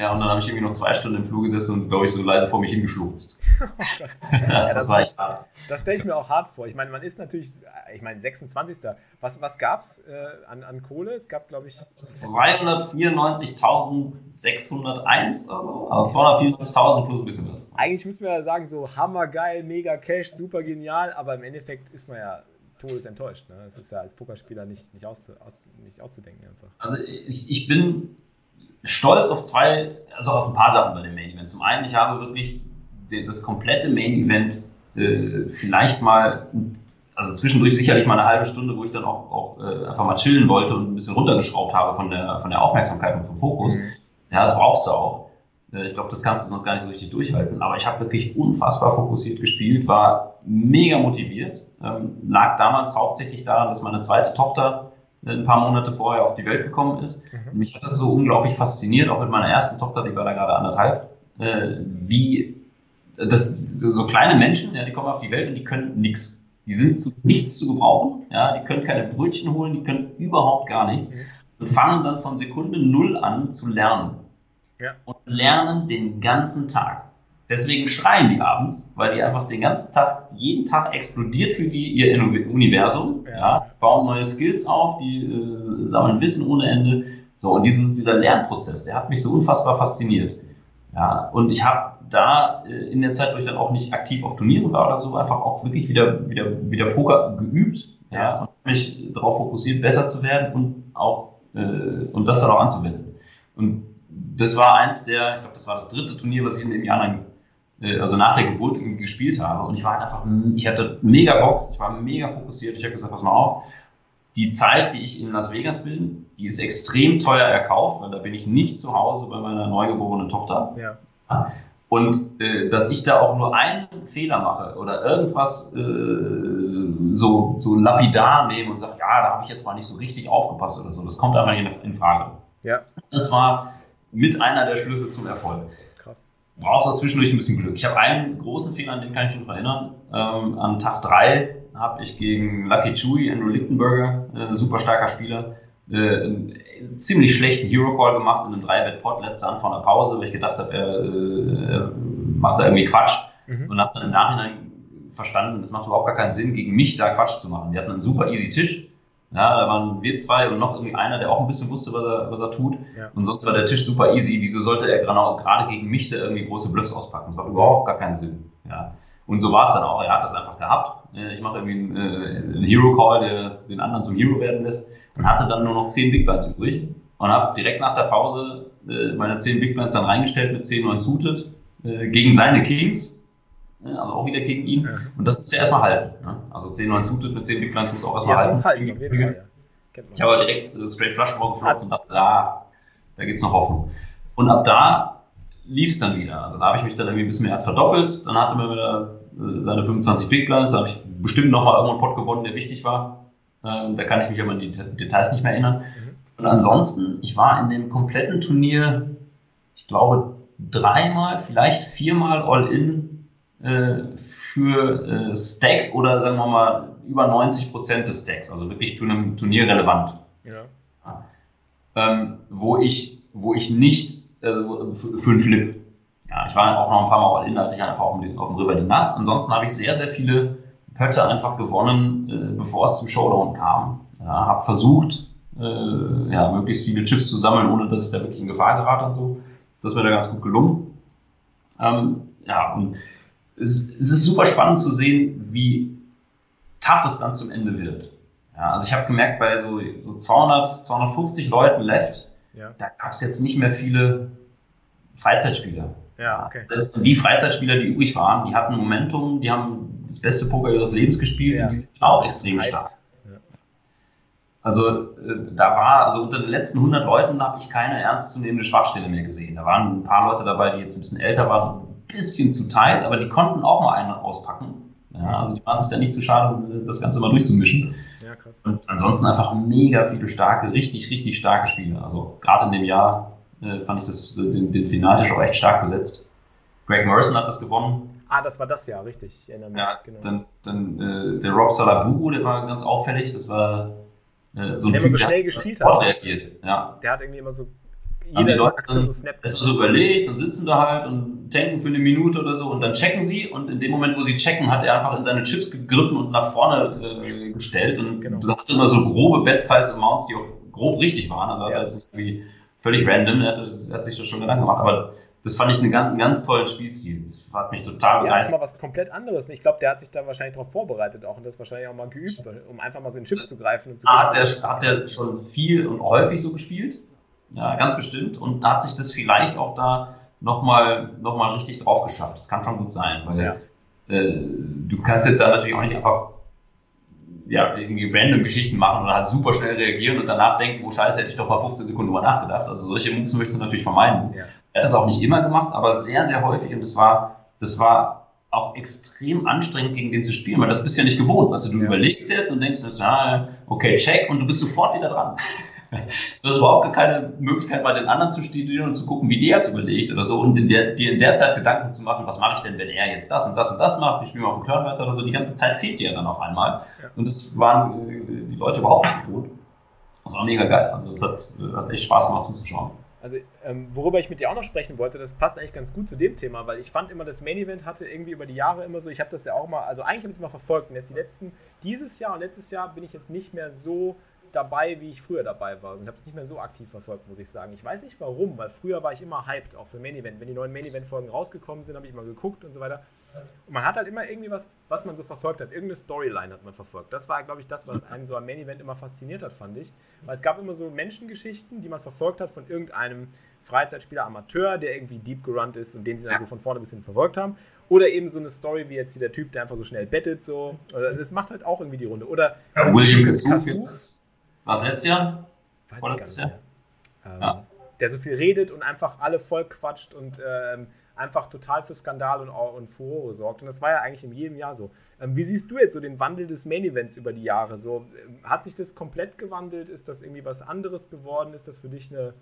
Ja. Und dann habe ich irgendwie noch zwei Stunden im Flur gesessen und, glaube ich, so leise vor mich hingeschluchzt. oh das, ja, das, war echt hart. Das stelle ich mir auch hart vor. Ich meine, man ist natürlich, ich meine, 26. Was, was gab es äh, an, an Kohle? Es gab, glaube ich. 294.601, also, also 294.000 plus ein bisschen was. Eigentlich müssen wir ja sagen, so hammergeil, mega Cash, super genial, aber im Endeffekt ist man ja todesenttäuscht. Ne? Das ist ja als Pokerspieler nicht, nicht, auszu, aus, nicht auszudenken einfach. Also ich, ich bin stolz auf zwei, also auf ein paar Sachen bei dem Main Event. Zum einen, ich habe wirklich das komplette Main Event äh, vielleicht mal, also zwischendurch sicherlich mal eine halbe Stunde, wo ich dann auch, auch äh, einfach mal chillen wollte und ein bisschen runtergeschraubt habe von der, von der Aufmerksamkeit und vom Fokus. Mhm. Ja, das brauchst du auch. Äh, ich glaube, das kannst du sonst gar nicht so richtig durchhalten. Aber ich habe wirklich unfassbar fokussiert gespielt, war mega motiviert. Ähm, lag damals hauptsächlich daran, dass meine zweite Tochter ein paar Monate vorher auf die Welt gekommen ist. Mhm. Mich hat das so unglaublich fasziniert, auch mit meiner ersten Tochter, die war da gerade anderthalb, äh, wie das, so, so, kleine Menschen, ja, die kommen auf die Welt und die können nichts. Die sind zu nichts zu gebrauchen, ja, die können keine Brötchen holen, die können überhaupt gar nichts mhm. und fangen dann von Sekunde null an zu lernen. Ja. Und lernen den ganzen Tag. Deswegen schreien die abends, weil die einfach den ganzen Tag, jeden Tag explodiert für die ihr Universum, ja. ja bauen neue Skills auf, die äh, sammeln Wissen ohne Ende. So, und dieses, dieser Lernprozess, der hat mich so unfassbar fasziniert. Ja, und ich habe da äh, in der Zeit, wo ich dann auch nicht aktiv auf Turnieren war oder so, einfach auch wirklich wieder, wieder, wieder Poker geübt ja, und mich darauf fokussiert, besser zu werden und auch äh, und das dann auch anzuwenden. Und das war eins der, ich glaube, das war das dritte Turnier, was ich in dem Jahr dann also nach der Geburt gespielt habe. Und ich war halt einfach, ich hatte mega Bock, ich war mega fokussiert. Ich habe gesagt, pass mal auf, die Zeit, die ich in Las Vegas bin, die ist extrem teuer erkauft, weil da bin ich nicht zu Hause bei meiner neugeborenen Tochter. Ja. Und äh, dass ich da auch nur einen Fehler mache oder irgendwas äh, so, so lapidar nehme und sage, ja, da habe ich jetzt mal nicht so richtig aufgepasst oder so, das kommt einfach nicht in, Frage. Ja. Das war mit einer der Schlüssel zum Erfolg. Brauchst du zwischendurch ein bisschen Glück. Ich habe einen großen Fehler, an den kann ich mich noch erinnern. Ähm, an Tag 3 habe ich gegen Lucky Chewy, Andrew Lichtenberger, äh, super starker Spieler, äh, einen ziemlich schlechten Hero Call gemacht in einem 3-Bet-Pot letzte von der Pause, weil ich gedacht habe, er, äh, er macht da irgendwie Quatsch mhm. und habe dann im Nachhinein verstanden, es macht überhaupt gar keinen Sinn, gegen mich da Quatsch zu machen. Wir hatten einen super easy Tisch. Ja, da waren wir zwei und noch irgendwie einer, der auch ein bisschen wusste, was er, was er tut. Ja. Und sonst war der Tisch super easy. Wieso sollte er gerade gegen mich da irgendwie große Bluffs auspacken? Das macht überhaupt gar keinen Sinn. Ja. Und so war es dann auch. Er hat das einfach gehabt. Äh, ich mache irgendwie einen, äh, einen Hero Call, der den anderen zum Hero werden lässt. Und hatte dann nur noch 10 Big Blinds übrig. Und habe direkt nach der Pause äh, meine 10 Big Blinds dann reingestellt mit 10 9 suited gegen seine Kings. Also auch wieder gegen ihn. Ja. Und das muss ja erstmal halten. Ne? Also 10 9 suited mit 10 Big Blinds muss auch erstmal ja, halten. halten auf jeden Fall, ja. Ich habe direkt straight Flush Draw gefloppt und dachte, ah, da gibt es noch Hoffnung. Und ab da lief es dann wieder. Also da habe ich mich dann irgendwie ein bisschen mehr als verdoppelt. Dann hatte man wieder seine 25 Big Blinds. Da habe ich bestimmt nochmal irgendwo einen Pot gewonnen, der wichtig war. Ähm, da kann ich mich aber an die Details nicht mehr erinnern. Mhm. Und ansonsten, ich war in dem kompletten Turnier, ich glaube, dreimal, vielleicht viermal All-In äh, für äh, Stacks oder sagen wir mal über 90 Prozent des Stacks, also wirklich Turnier relevant. Ja. Ähm, wo, ich, wo ich nicht äh, für, für einen Flip ja, ich war auch noch ein paar Mal all-in, da hatte ich einfach auf dem, auf dem River die Nuts. Ansonsten habe ich sehr, sehr viele Pötte einfach gewonnen, äh, bevor es zum Showdown kam. Ja, habe versucht, äh, ja, möglichst viele Chips zu sammeln, ohne dass ich da wirklich in Gefahr gerate und so. Das wäre da ganz gut gelungen. Ähm, ja, und es, es, ist super spannend zu sehen, wie tough es dann zum Ende wird. Ja, also ich habe gemerkt, bei so, so 200, 250 Leuten left, ja. da gab es jetzt nicht mehr viele Freizeitspieler. Ja, okay. Selbst die Freizeitspieler, die übrig waren, die hatten Momentum, die haben das beste Poker ihres Lebens gespielt ja. und die sind auch extrem stark. Also äh, da war, also unter den letzten 100 Leuten habe ich keine ernstzunehmende Schwachstelle mehr gesehen. Da waren ein paar Leute dabei, die jetzt ein bisschen älter waren, bisschen zu tight, aber die konnten auch mal einen auspacken. Ja, also die waren sich da nicht zu schade, das Ganze mal durchzumischen. Ja, krass. Und ansonsten einfach mega viele starke, richtig, richtig starke Spiele. Also gerade in dem Jahr äh, fand ich das, den, den Finaltisch auch echt stark besetzt. Greg Morrison hat das gewonnen. Ah, das war das Jahr, richtig. Ich erinnere mich. Ja, genau. Dann, dann äh, der Rob Salaburu, der war ganz auffällig. Das war äh, so ein der typ, immer so schnell gespielt hat. Der hat irgendwie immer so jede Leute Aktion so snap. Das ist so überlegt und sitzen da halt und tanken für eine Minute oder so und dann checken sie und in dem Moment, wo sie checken, hat er einfach in seine Chips gegriffen und nach vorne äh, gestellt und genau. du hast immer so grobe Bet-Size-Amounts, die auch grob richtig waren. Also ja. hat er jetzt nicht irgendwie völlig random, er hat, er hat sich das schon Gedanken gemacht, aber das fand ich einen ganz, einen ganz tollen Spielstil. Das hat mich total begeistert. Ja, das ist mal was komplett anderes. Ich glaube, der hat sich da wahrscheinlich darauf vorbereitet auch und das wahrscheinlich auch mal geübt, um einfach mal so in Chips zu greifen. Und zu ah, hat, der, hat der schon viel und häufig so gespielt? Ja, ganz bestimmt. Und hat sich das vielleicht auch da nochmal noch mal richtig drauf geschafft. Das kann schon gut sein, weil ja. äh, du kannst jetzt da natürlich auch nicht einfach ja, irgendwie random Geschichten machen oder halt super schnell reagieren und danach denken, oh scheiße, hätte ich doch mal 15 Sekunden drüber nachgedacht. Also solche Moves möchtest du natürlich vermeiden. Ja. Er hat das auch nicht immer gemacht, aber sehr, sehr häufig und das war, das war auch extrem anstrengend, gegen den zu spielen, weil das bist du ja nicht gewohnt. Weißt du, du ja. überlegst jetzt und denkst, ja, okay, check und du bist sofort wieder dran. Du hast überhaupt keine Möglichkeit, bei den anderen zu studieren und zu gucken, wie der jetzt überlegt oder so und in der, dir in der Zeit Gedanken zu machen, was mache ich denn, wenn er jetzt das und das und das macht, ich spiele mal auf den Turnwärter oder so, die ganze Zeit fehlt dir dann auf einmal. Ja. Und das waren äh, die Leute überhaupt nicht gewohnt. Das war mega geil. Also es hat, hat echt Spaß gemacht zuzuschauen. Also, ähm, worüber ich mit dir auch noch sprechen wollte, das passt eigentlich ganz gut zu dem Thema, weil ich fand immer, das Main Event hatte irgendwie über die Jahre immer so, ich habe das ja auch mal, also eigentlich habe ich es mal verfolgt und jetzt die letzten, dieses Jahr und letztes Jahr bin ich jetzt nicht mehr so dabei, wie ich früher dabei war. Und habe es nicht mehr so aktiv verfolgt, muss ich sagen. Ich weiß nicht warum, weil früher war ich immer hyped, auch für Main Event. Wenn die neuen Main Event-Folgen rausgekommen sind, habe ich mal geguckt und so weiter. Und man hat halt immer irgendwie was, was man so verfolgt hat. Irgendeine Storyline hat man verfolgt. Das war, glaube ich, das, was einen so am Main Event immer fasziniert hat, fand ich. Weil es gab immer so Menschengeschichten, die man verfolgt hat von irgendeinem Freizeitspieler, Amateur, der irgendwie deep gerannt ist und den sie dann so von vorne bis hin verfolgt haben. Oder eben so eine Story wie jetzt hier der Typ, der einfach so schnell bettet, so. Das macht halt auch irgendwie die Runde. Oder ja, William Kassouf. Was letztes Jahr? Weiß Vorletztes Jahr? Ähm, ja. Der so viel redet und einfach alle voll quatscht und ähm, einfach total für Skandal und, und Furore sorgt. Und das war ja eigentlich in jedem Jahr so. Ähm, wie siehst du jetzt so den Wandel des Main Events über die Jahre? So, ähm, hat sich das komplett gewandelt? Ist das irgendwie was anderes geworden? Ist das für dich eine.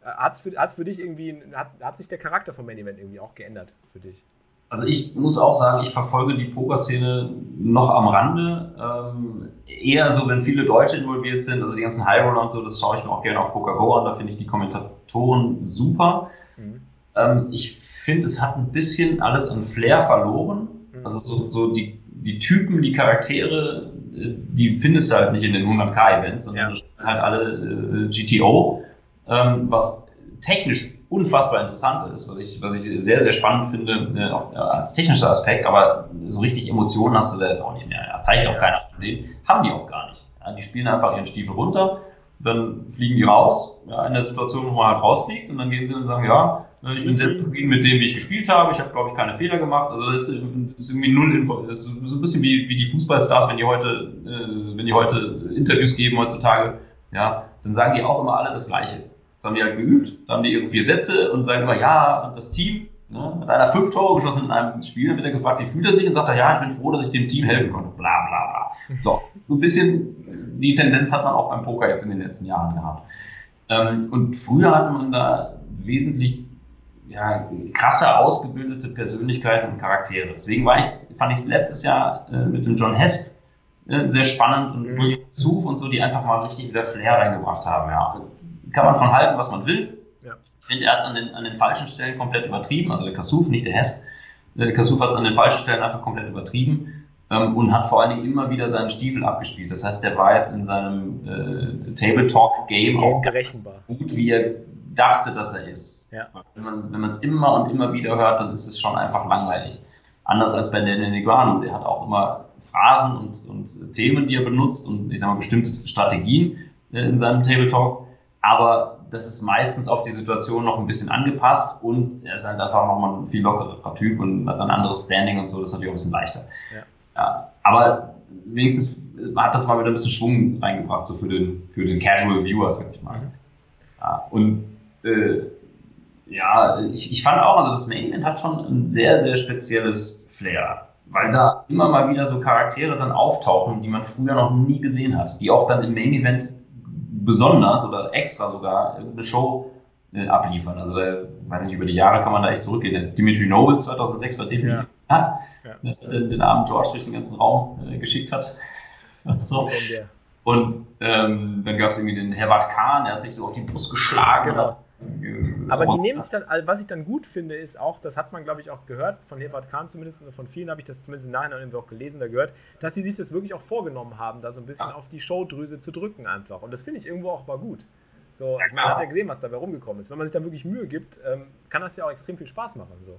Äh, hat es für, für dich irgendwie. Hat, hat sich der Charakter vom Main Event irgendwie auch geändert für dich? Also ich muss auch sagen, ich verfolge die Pokerszene noch am Rande. Ähm, eher so, wenn viele Deutsche involviert sind, also die ganzen High Roller und so, das schaue ich mir auch gerne auf Poker an. Da finde ich die Kommentatoren super. Mhm. Ähm, ich finde, es hat ein bisschen alles an Flair verloren. Mhm. Also so, so die, die Typen, die Charaktere, äh, die findest du halt nicht in den 100k-Events, sondern ja. halt alle äh, GTO, ähm, was technisch unfassbar interessant ist, was ich, was ich sehr, sehr spannend finde äh, auf, äh, als technischer Aspekt, aber so richtig Emotionen hast du da jetzt auch nicht mehr. Ja, zeigt auch keiner von denen, haben die auch gar nicht. Ja, die spielen einfach ihren Stiefel runter, dann fliegen die raus, ja, in der Situation, wo man halt rausfliegt, und dann gehen sie und sagen, ja, äh, ich bin sehr zufrieden mit dem, wie ich gespielt habe. Ich habe, glaube ich, keine Fehler gemacht. Also das ist, das ist irgendwie null Info. Das ist so ein bisschen wie, wie die Fußballstars, wenn die heute, äh, wenn die heute Interviews geben heutzutage, ja, dann sagen die auch immer alle das Gleiche. Das haben die halt geübt, da haben die ihre vier Sätze und sagen immer, ja, und das Team, ne, hat einer fünf Tore geschossen in einem Spiel, dann wird er gefragt, wie fühlt er sich? Und sagt er, ja, ich bin froh, dass ich dem Team helfen konnte. Bla bla bla. So, so ein bisschen die Tendenz hat man auch beim Poker jetzt in den letzten Jahren gehabt. Ähm, und früher hatte man da wesentlich ja, krasser ausgebildete Persönlichkeiten und Charaktere. Deswegen war ich, fand ich es letztes Jahr äh, mit dem John Hess äh, sehr spannend und mhm. William Zuf und so, die einfach mal richtig wieder Flair reingebracht haben. Ja. Kann man von halten, was man will. Ja. Ich finde, er hat es an den, an den falschen Stellen komplett übertrieben, also der Kassouf, nicht der Hess. Der Kassouf hat es an den falschen Stellen einfach komplett übertrieben ähm, und hat vor allen Dingen immer wieder seinen Stiefel abgespielt. Das heißt, der war jetzt in seinem äh, Table Talk Game auch gut, wie er dachte, dass er ist. Ja. Wenn man es immer und immer wieder hört, dann ist es schon einfach langweilig. Anders als bei Daniel Negreanu, der hat auch immer Phrasen und, und Themen, die er benutzt und ich sag mal bestimmte Strategien äh, in seinem Table Talk. Aber das ist meistens auf die Situation noch ein bisschen angepasst und er ist halt einfach nochmal ein viel lockerer Typ und hat ein anderes Standing und so, das ist natürlich auch ein bisschen leichter. Ja. ja. aber wenigstens hat das mal wieder ein bisschen Schwung reingebracht, so für den, für den Casual Viewer, sag ich mal. Mhm. Ja, und äh, ja, ich, ich fand auch, also das Main Event hat schon ein sehr, sehr spezielles Flair, weil da immer mal wieder so Charaktere dann auftauchen, die man früher noch nie gesehen hat, die auch dann im Main Event besonders oder extra sogar eine Show äh, abliefern. Also, da, weiß nicht, über die Jahre kann man da echt zurückgehen. Dimitri Nobles 2006 war definitiv ja. ja. Den, den armen George durch den ganzen Raum äh, geschickt hat. so. Und ähm, dann gab es irgendwie den Herbert Kahn, der hat sich so auf die Brust geschlagen. Genau. Aber die nehmen sich dann, also was ich dann gut finde, ist auch, das hat man, glaube ich, auch gehört, von Herbert Kahn zumindest, und von vielen habe ich das zumindest im Nachhinein irgendwie auch gelesen oder gehört, dass sie sich das wirklich auch vorgenommen haben, da so ein bisschen ja. auf die Showdrüse zu drücken einfach. Und das finde ich irgendwo auch mal gut. So, man hat ja gesehen, was dabei rumgekommen ist. Wenn man sich dann wirklich Mühe gibt, ähm, kann das ja auch extrem viel Spaß machen. So.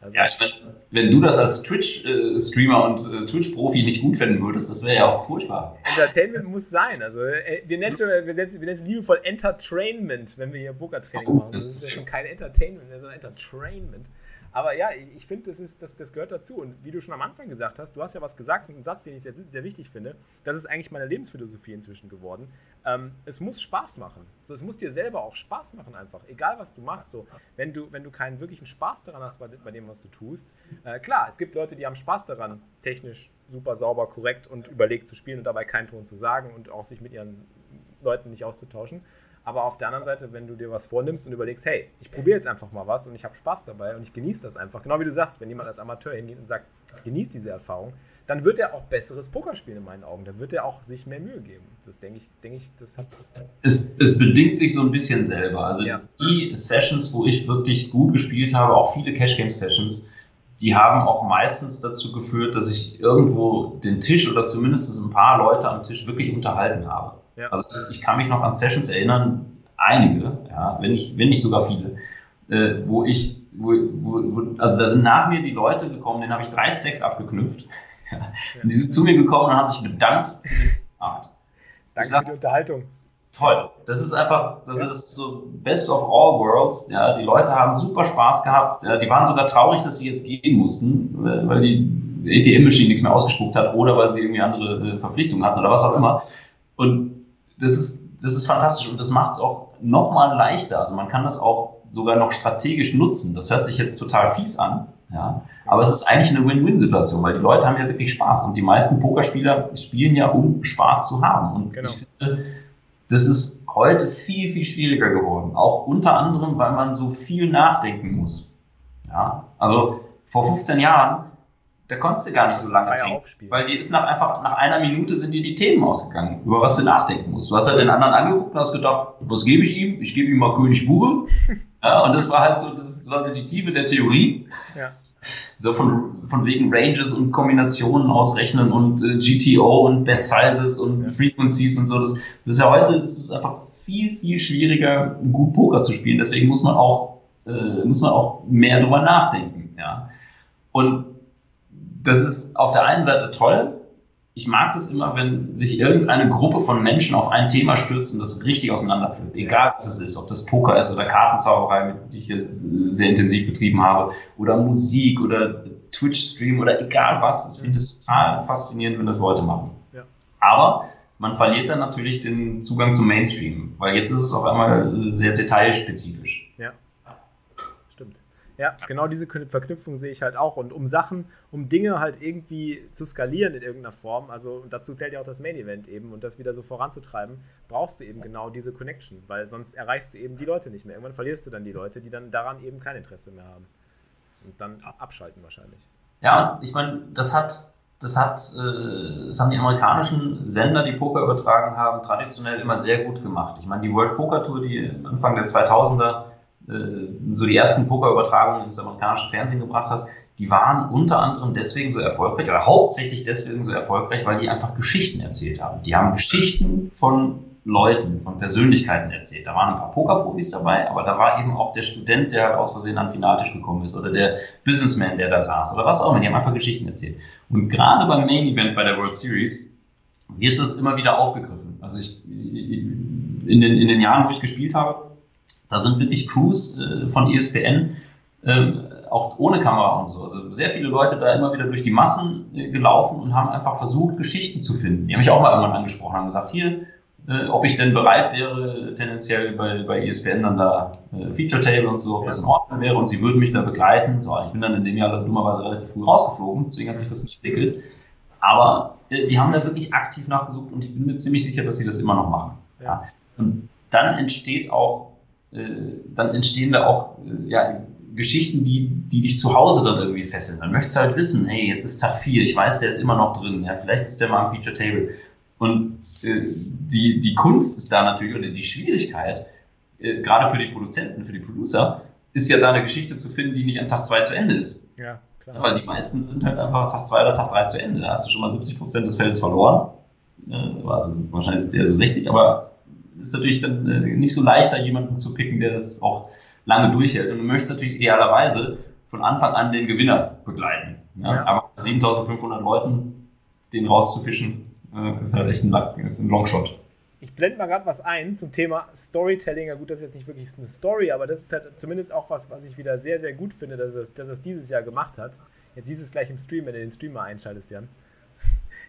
Also, ja, ich meine, wenn du das als Twitch-Streamer und äh, Twitch-Profi nicht gut finden würdest, das wäre ja auch furchtbar. Entertainment muss sein. Also äh, wir nennen es wir nennen es liebevoll Entertainment, wenn wir hier Pokertraining oh, machen. Das, das ist ja schon kein Entertainment, sondern Entertainment. Aber ja, ich finde, das, das, das gehört dazu. Und wie du schon am Anfang gesagt hast, du hast ja was gesagt, einen Satz, den ich sehr, sehr wichtig finde. Das ist eigentlich meine Lebensphilosophie inzwischen geworden. Ähm, es muss Spaß machen. So, es muss dir selber auch Spaß machen, einfach. Egal, was du machst. So, wenn, du, wenn du keinen wirklichen Spaß daran hast bei, bei dem, was du tust. Äh, klar, es gibt Leute, die haben Spaß daran, technisch super sauber, korrekt und überlegt zu spielen und dabei keinen Ton zu sagen und auch sich mit ihren Leuten nicht auszutauschen. Aber auf der anderen Seite, wenn du dir was vornimmst und überlegst, hey, ich probiere jetzt einfach mal was und ich habe Spaß dabei und ich genieße das einfach, genau wie du sagst, wenn jemand als Amateur hingeht und sagt, ich genieße diese Erfahrung, dann wird er auch besseres Poker spielen in meinen Augen. Da wird er auch sich mehr Mühe geben. Das denke ich, denke ich, das hat. Es, es bedingt sich so ein bisschen selber. Also ja. die Sessions, wo ich wirklich gut gespielt habe, auch viele Cash Game Sessions, die haben auch meistens dazu geführt, dass ich irgendwo den Tisch oder zumindest ein paar Leute am Tisch wirklich unterhalten habe. Ja. Also ich kann mich noch an Sessions erinnern, einige, ja, wenn nicht, wenn nicht sogar viele, äh, wo ich, wo, wo, also da sind nach mir die Leute gekommen, denen habe ich drei Stacks abgeknüpft. Ja. Und die sind zu mir gekommen und haben sich bedankt Danke sag, für die Unterhaltung. toll. Das ist einfach, das ist so best of all worlds. Ja, die Leute haben super Spaß gehabt. Ja, die waren sogar traurig, dass sie jetzt gehen mussten, weil die ATM-Maschine nichts mehr ausgespuckt hat oder weil sie irgendwie andere äh, Verpflichtungen hatten oder was auch immer. Und das ist, das ist fantastisch und das macht es auch nochmal leichter. Also man kann das auch sogar noch strategisch nutzen. Das hört sich jetzt total fies an, ja, aber es ist eigentlich eine Win-Win-Situation, weil die Leute haben ja wirklich Spaß und die meisten Pokerspieler spielen ja, um Spaß zu haben. Und ja. ich finde, das ist heute viel, viel schwieriger geworden. Auch unter anderem, weil man so viel nachdenken muss. Ja, also vor 15 Jahren, da konntest du gar nicht so lange trinken, weil die ist nach einfach nach einer Minute sind dir die Themen ausgegangen, über was du nachdenken musst. Du hast halt den anderen angeguckt und hast gedacht, was gebe ich ihm? Ich gebe ihm mal König Bube. ja, und das war halt so, das war so die Tiefe der Theorie. Ja so von, von wegen Ranges und Kombinationen ausrechnen und äh, GTO und Bet Sizes und ja. Frequencies und so. Das, das ist ja heute ist es einfach viel, viel schwieriger, gut Poker zu spielen. Deswegen muss man auch, äh, muss man auch mehr drüber nachdenken. Ja. Und das ist auf der einen Seite toll, ich mag das immer, wenn sich irgendeine Gruppe von Menschen auf ein Thema stürzt und das richtig auseinanderführt. Egal was es ist, ob das Poker ist oder Kartenzauberei, die ich sehr intensiv betrieben habe, oder Musik oder Twitch-Stream oder egal was. Ich finde es total faszinierend, wenn das Leute machen. Ja. Aber man verliert dann natürlich den Zugang zum Mainstream, weil jetzt ist es auf einmal sehr detailspezifisch. Ja. Genau diese Verknüpfung sehe ich halt auch. Und um Sachen, um Dinge halt irgendwie zu skalieren in irgendeiner Form, also dazu zählt ja auch das Main Event eben und das wieder so voranzutreiben, brauchst du eben genau diese Connection, weil sonst erreichst du eben die Leute nicht mehr. Irgendwann verlierst du dann die Leute, die dann daran eben kein Interesse mehr haben. Und dann abschalten wahrscheinlich. Ja, ich meine, das hat, das hat, äh, das haben die amerikanischen Sender, die Poker übertragen haben, traditionell immer sehr gut gemacht. Ich meine, die World Poker Tour, die Anfang der 2000er äh, so die ersten Pokerübertragungen ins amerikanische Fernsehen gebracht hat, die waren unter anderem deswegen so erfolgreich oder hauptsächlich deswegen so erfolgreich, weil die einfach Geschichten erzählt haben. Die haben Geschichten von Leuten, von Persönlichkeiten erzählt. Da waren ein paar Pokerprofis dabei, aber da war eben auch der Student, der aus Versehen an den Finaltisch gekommen ist oder der Businessman, der da saß oder was auch immer. Die haben einfach Geschichten erzählt. Und gerade beim Main Event bei der World Series wird das immer wieder aufgegriffen. Also ich, in den, in den Jahren, wo ich gespielt habe, da sind wirklich Crews äh, von ESPN, äh, auch ohne Kamera und so. Also sehr viele Leute da immer wieder durch die Massen äh, gelaufen und haben einfach versucht, Geschichten zu finden. Die haben mich auch mal irgendwann angesprochen, haben gesagt, hier, äh, ob ich denn bereit wäre, tendenziell bei, bei ESPN dann da äh, Feature Table und so, ob das in Ordnung wäre und sie würden mich da begleiten. So, ich bin dann in dem Jahr dummerweise relativ früh rausgeflogen, deswegen hat sich das nicht entwickelt. Aber äh, die haben da wirklich aktiv nachgesucht und ich bin mir ziemlich sicher, dass sie das immer noch machen. Ja. Und dann entsteht auch dann entstehen da auch äh, ja, Geschichten, die, die dich zu Hause dann irgendwie fesseln. Dann möchtest du halt wissen, hey, jetzt ist Tag 4, ich weiß, der ist immer noch drin, ja, vielleicht ist der mal am Feature Table. Und äh, die, die Kunst ist da natürlich, oder die Schwierigkeit, äh, gerade für die Produzenten, für die Producer, ist ja da eine Geschichte zu finden, die nicht an Tag 2 zu Ende ist. Ja, klar. Weil die meisten sind halt einfach Tag 2 oder Tag 3 zu Ende. Da hast du schon mal 70 Prozent des Feldes verloren. Also wahrscheinlich ist es eher so 60, aber ist natürlich dann äh, nicht so leicht, da jemanden zu picken, der das auch lange durchhält. Und du möchtest natürlich idealerweise von Anfang an den Gewinner begleiten. Ja? Ja. Aber 7500 Leuten, den rauszufischen, äh, ist halt echt ein, ist ein Longshot. Ich blende mal gerade was ein zum Thema Storytelling. Ja gut, das ist jetzt nicht wirklich eine Story, aber das ist halt zumindest auch was, was ich wieder sehr, sehr gut finde, dass es, dass es dieses Jahr gemacht hat. Jetzt siehst du es gleich im Stream, wenn du den Streamer einschaltest, Jan.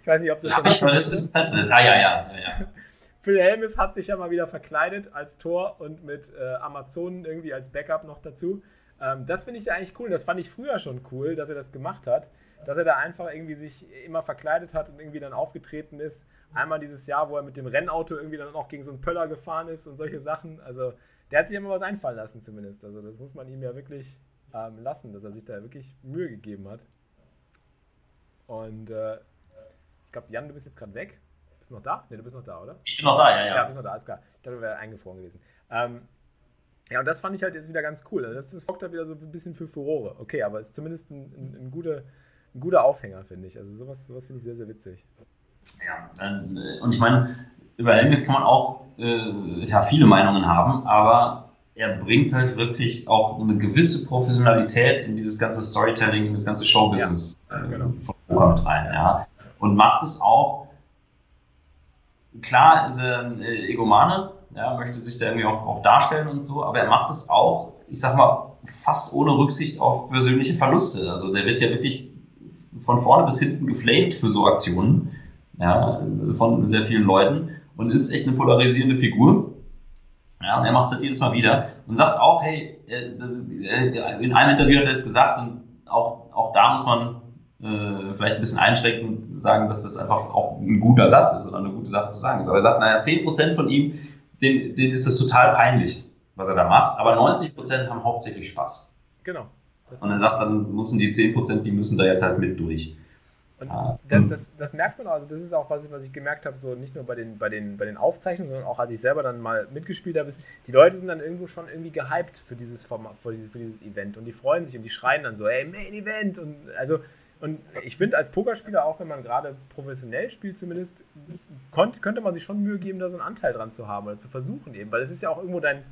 Ich weiß nicht, ob das ja, schon... Ich das ist, ah, ja, ja, ja. ja. Phil Helmuth hat sich ja mal wieder verkleidet als Tor und mit äh, Amazonen irgendwie als Backup noch dazu. Ähm, das finde ich ja eigentlich cool. Das fand ich früher schon cool, dass er das gemacht hat. Dass er da einfach irgendwie sich immer verkleidet hat und irgendwie dann aufgetreten ist. Einmal dieses Jahr, wo er mit dem Rennauto irgendwie dann auch gegen so einen Pöller gefahren ist und solche Sachen. Also der hat sich immer was einfallen lassen zumindest. Also das muss man ihm ja wirklich ähm, lassen, dass er sich da wirklich Mühe gegeben hat. Und äh, ich glaube, Jan, du bist jetzt gerade weg. Bist du noch da? Ne, du bist noch da, oder? Ich bin noch da, ja, ja. Ja, bist noch da, alles klar. Ich dachte, du wärst eingefroren gewesen. Ähm, ja, und das fand ich halt jetzt wieder ganz cool. Also das, sorgt halt wieder so ein bisschen für Furore. Okay, aber ist zumindest ein, ein, ein, guter, ein guter Aufhänger, finde ich. Also sowas, sowas finde ich sehr, sehr witzig. Ja, äh, und ich meine, über Helmut kann man auch äh, ja, viele Meinungen haben, aber er bringt halt wirklich auch eine gewisse Professionalität in dieses ganze Storytelling, in das ganze Showbusiness ja, genau. äh, von Poker mit rein. Ja. Und macht es auch klar ist er ein äh, Egomane, ja, möchte sich da irgendwie auch, auch darstellen und so, aber er macht es auch, ich sag mal, fast ohne Rücksicht auf persönliche Verluste. Also der wird ja wirklich von vorne bis hinten geflamed für so Aktionen, ja, von sehr vielen Leuten und ist echt eine polarisierende Figur. Ja, und er macht es halt jedes Mal wieder und sagt auch, hey, das, in einem Interview hat er es gesagt und auch, auch da muss man äh, vielleicht ein bisschen einschränkend sagen, dass das einfach auch ein guter Satz ist oder eine gute Sache zu sagen ist. Aber er sagt, naja, 10% von ihm, denen, denen ist das total peinlich, was er da macht, aber 90% haben hauptsächlich Spaß. Genau. und er sagt, dann müssen die 10%, die müssen da jetzt halt mit durch. Und das, das, das, merkt man, also das ist auch was, was ich gemerkt habe, so nicht nur bei den, bei, den, bei den Aufzeichnungen, sondern auch als ich selber dann mal mitgespielt habe, ist, die Leute sind dann irgendwo schon irgendwie gehypt für dieses Format, für, diese, für dieses Event und die freuen sich und die schreien dann so, ey, Main Event und also und ich finde, als Pokerspieler, auch wenn man gerade professionell spielt, zumindest, konnt, könnte man sich schon Mühe geben, da so einen Anteil dran zu haben oder zu versuchen eben, weil es ist ja auch irgendwo dein,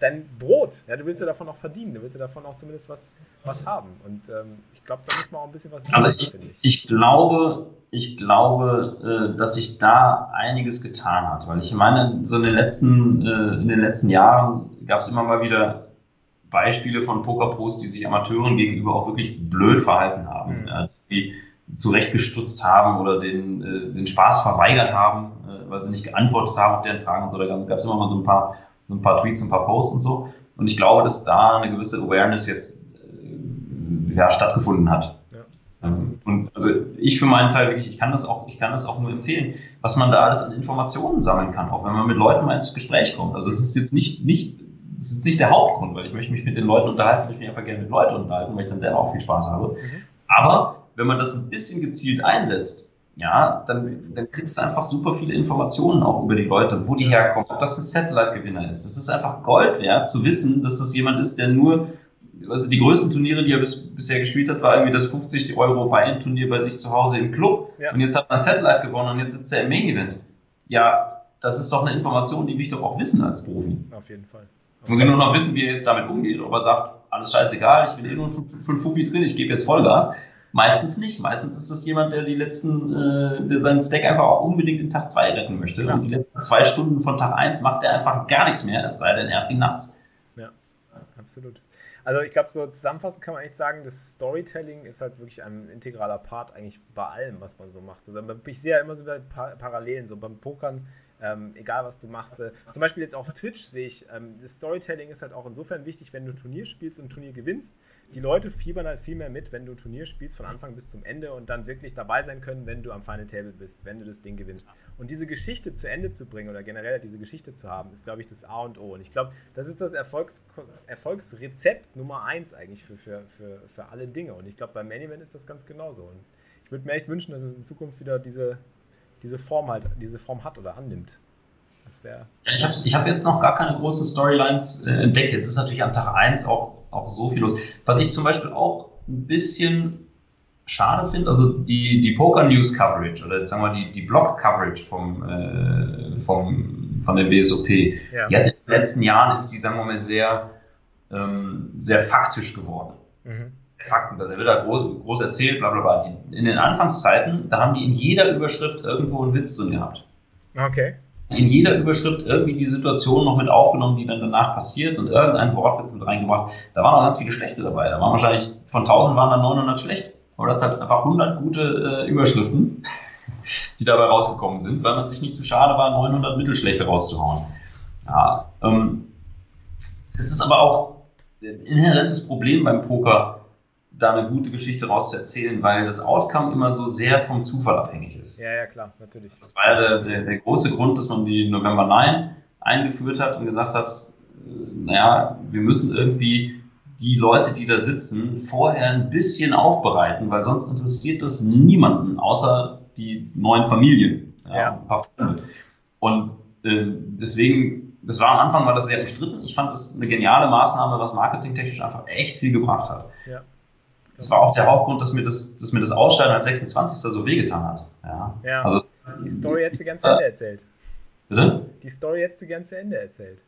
dein Brot. Ja, du willst ja davon auch verdienen, du willst ja davon auch zumindest was, was haben. Und ähm, ich glaube, da muss man auch ein bisschen was also ich, ich. ich glaube, ich glaube, äh, dass sich da einiges getan hat, weil ich meine, so in den letzten, äh, in den letzten Jahren gab es immer mal wieder Beispiele von Pokerpros, die sich Amateuren gegenüber auch wirklich blöd verhalten haben, mhm. Zurechtgestutzt haben oder den, äh, den Spaß verweigert haben, äh, weil sie nicht geantwortet haben auf deren Fragen und so. Da gab es immer mal so ein paar, so ein paar Tweets, ein paar Posts und so. Und ich glaube, dass da eine gewisse Awareness jetzt äh, ja, stattgefunden hat. Ja. Ähm, und also ich für meinen Teil wirklich, ich kann das auch, ich kann das auch nur empfehlen, was man da alles an Informationen sammeln kann, auch wenn man mit Leuten mal ins Gespräch kommt. Also es ist jetzt nicht, nicht das ist nicht der Hauptgrund, weil ich möchte mich mit den Leuten unterhalten, ich möchte mich einfach gerne mit Leuten unterhalten, weil ich dann selber auch viel Spaß habe. Mhm. Aber wenn man das ein bisschen gezielt einsetzt, ja, dann, dann kriegst du einfach super viele Informationen auch über die Leute, wo die herkommen, ob das ein Satellite-Gewinner ist. Das ist einfach Gold wert zu wissen, dass das jemand ist, der nur, also die größten Turniere, die er bis, bisher gespielt hat, war irgendwie das 50 Euro Buy-In-Turnier bei sich zu Hause im Club. Ja. Und jetzt hat man Satellite gewonnen und jetzt sitzt er im Main-Event. Ja, das ist doch eine Information, die will ich doch auch wissen als Profi. Auf jeden Fall. Muss ich nur noch wissen, wie er jetzt damit umgeht. Ob er sagt, alles scheißegal, ich bin eh nur ein Fuffi drin, ich gebe jetzt Vollgas. Meistens nicht. Meistens ist das jemand, der die letzten, äh, der seinen Stack einfach auch unbedingt in Tag 2 retten möchte. Klar. Und die letzten zwei Stunden von Tag 1 macht er einfach gar nichts mehr, es sei denn, er hat die Nuts. Ja, absolut. Also ich glaube, so zusammenfassend kann man echt sagen, das Storytelling ist halt wirklich ein integraler Part eigentlich bei allem, was man so macht. Also ich sehe ja immer so Parallelen, so beim Pokern ähm, egal was du machst. Äh, zum Beispiel jetzt auf Twitch sehe ich, ähm, das Storytelling ist halt auch insofern wichtig, wenn du Turnier spielst und Turnier gewinnst. Die Leute fiebern halt viel mehr mit, wenn du ein Turnier spielst von Anfang bis zum Ende und dann wirklich dabei sein können, wenn du am Final Table bist, wenn du das Ding gewinnst. Und diese Geschichte zu Ende zu bringen oder generell diese Geschichte zu haben, ist, glaube ich, das A und O. Und ich glaube, das ist das Erfolgs Erfolgsrezept Nummer eins eigentlich für, für, für, für alle Dinge. Und ich glaube, beim Main Event ist das ganz genauso. Und ich würde mir echt wünschen, dass es in Zukunft wieder diese, diese Form halt, diese Form hat oder annimmt. Wäre. ich habe hab jetzt noch gar keine großen Storylines äh, entdeckt. Jetzt ist natürlich am Tag 1 auch, auch so viel los. Was ich zum Beispiel auch ein bisschen schade finde, also die, die Poker News Coverage oder sagen wir die, die Blog Coverage vom, äh, vom, von der WSOP, ja. die hat in den letzten Jahren ist die, sagen wir mal, sehr, ähm, sehr faktisch geworden. Mhm. Fakten, also wird da groß, groß erzählt, bla bla bla. Die, in den Anfangszeiten, da haben die in jeder Überschrift irgendwo einen Witz drin gehabt. Okay. In jeder Überschrift irgendwie die Situation noch mit aufgenommen, die dann danach passiert und irgendein Wort wird mit reingebracht. Da waren auch ganz viele schlechte dabei. Da waren wahrscheinlich von 1000 waren dann 900 schlecht. Oder es hat einfach 100 gute äh, Überschriften, die dabei rausgekommen sind, weil man sich nicht zu schade war, 900 mittelschlechte rauszuhauen. Ja, ähm, es ist aber auch ein inhärentes Problem beim Poker, da eine gute Geschichte rauszuerzählen, weil das Outcome immer so sehr vom Zufall abhängig ist. Ja, ja, klar, natürlich. Das war ja der, der, der große Grund, dass man die November 9 eingeführt hat und gesagt hat, äh, naja, wir müssen irgendwie die Leute, die da sitzen, vorher ein bisschen aufbereiten, weil sonst interessiert das niemanden, außer die neuen Familien. Ja, ja. Ein paar Freunde. Und äh, deswegen, das war am Anfang war das sehr umstritten. Ich fand das eine geniale Maßnahme, was marketingtechnisch einfach echt viel gebracht hat. Ja. Das war auch der Hauptgrund, dass mir das, dass mir das Ausscheiden als 26. so wehgetan hat. Ja. ja. Also, die Story jetzt die ganze Ende erzählt. Bitte? Die Story jetzt die ganze Ende erzählt.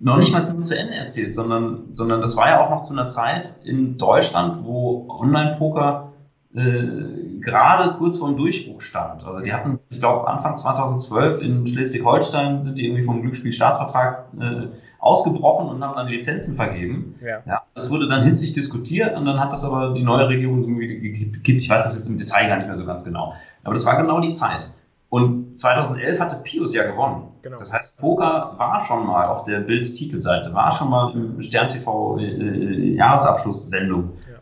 Noch nicht mal zu Ende erzählt, sondern, sondern das war ja auch noch zu einer Zeit in Deutschland, wo Online-Poker äh, gerade kurz vor dem Durchbruch stand. Also die hatten, ich glaube, Anfang 2012 in Schleswig-Holstein sind die irgendwie vom Glücksspielstaatsvertrag äh, ausgebrochen und haben dann Lizenzen vergeben. Ja. ja. Das wurde dann hitzig diskutiert und dann hat das aber die neue Regierung irgendwie gekippt. Ich weiß das jetzt im Detail gar nicht mehr so ganz genau. Aber das war genau die Zeit. Und 2011 hatte Pius ja gewonnen. Genau. Das heißt, Poker war schon mal auf der Bild-Titelseite, war schon mal im Stern TV äh, äh, ja.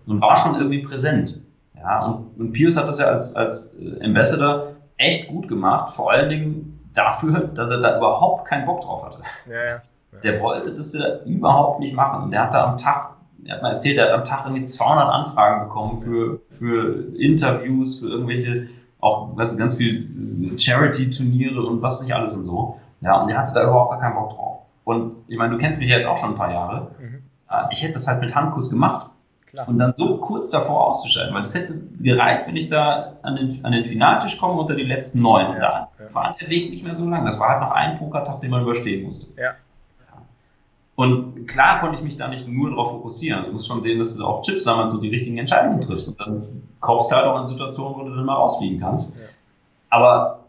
und war schon irgendwie präsent. Ja, und, und Pius hat das ja als, als äh, Ambassador echt gut gemacht, vor allen Dingen dafür, dass er da überhaupt keinen Bock drauf hatte. Ja, ja. Der wollte das ja überhaupt nicht machen. Und der hat da am Tag, er hat mal erzählt, er hat am Tag irgendwie 200 Anfragen bekommen für, für Interviews, für irgendwelche, auch, weißt du, ganz viel äh, Charity-Turniere und was nicht alles und so. Ja, und der hatte da überhaupt gar keinen Bock drauf. Und ich meine, du kennst mich ja jetzt auch schon ein paar Jahre. Mhm. Äh, ich hätte das halt mit Handkuss gemacht. Klar. Und dann so kurz davor auszuschalten, weil es hätte gereicht, wenn ich da an den, an den Finaltisch komme unter die letzten neun. Und ja, da ja. war der Weg nicht mehr so lang. Das war halt noch ein Pokertag, den man überstehen musste. Ja. Und klar konnte ich mich da nicht nur darauf fokussieren. Also du musst schon sehen, dass du auch Chips sammelst und die richtigen Entscheidungen triffst. Und dann kommst du halt auch in Situationen, wo du dann mal rausfliegen kannst. Ja. Aber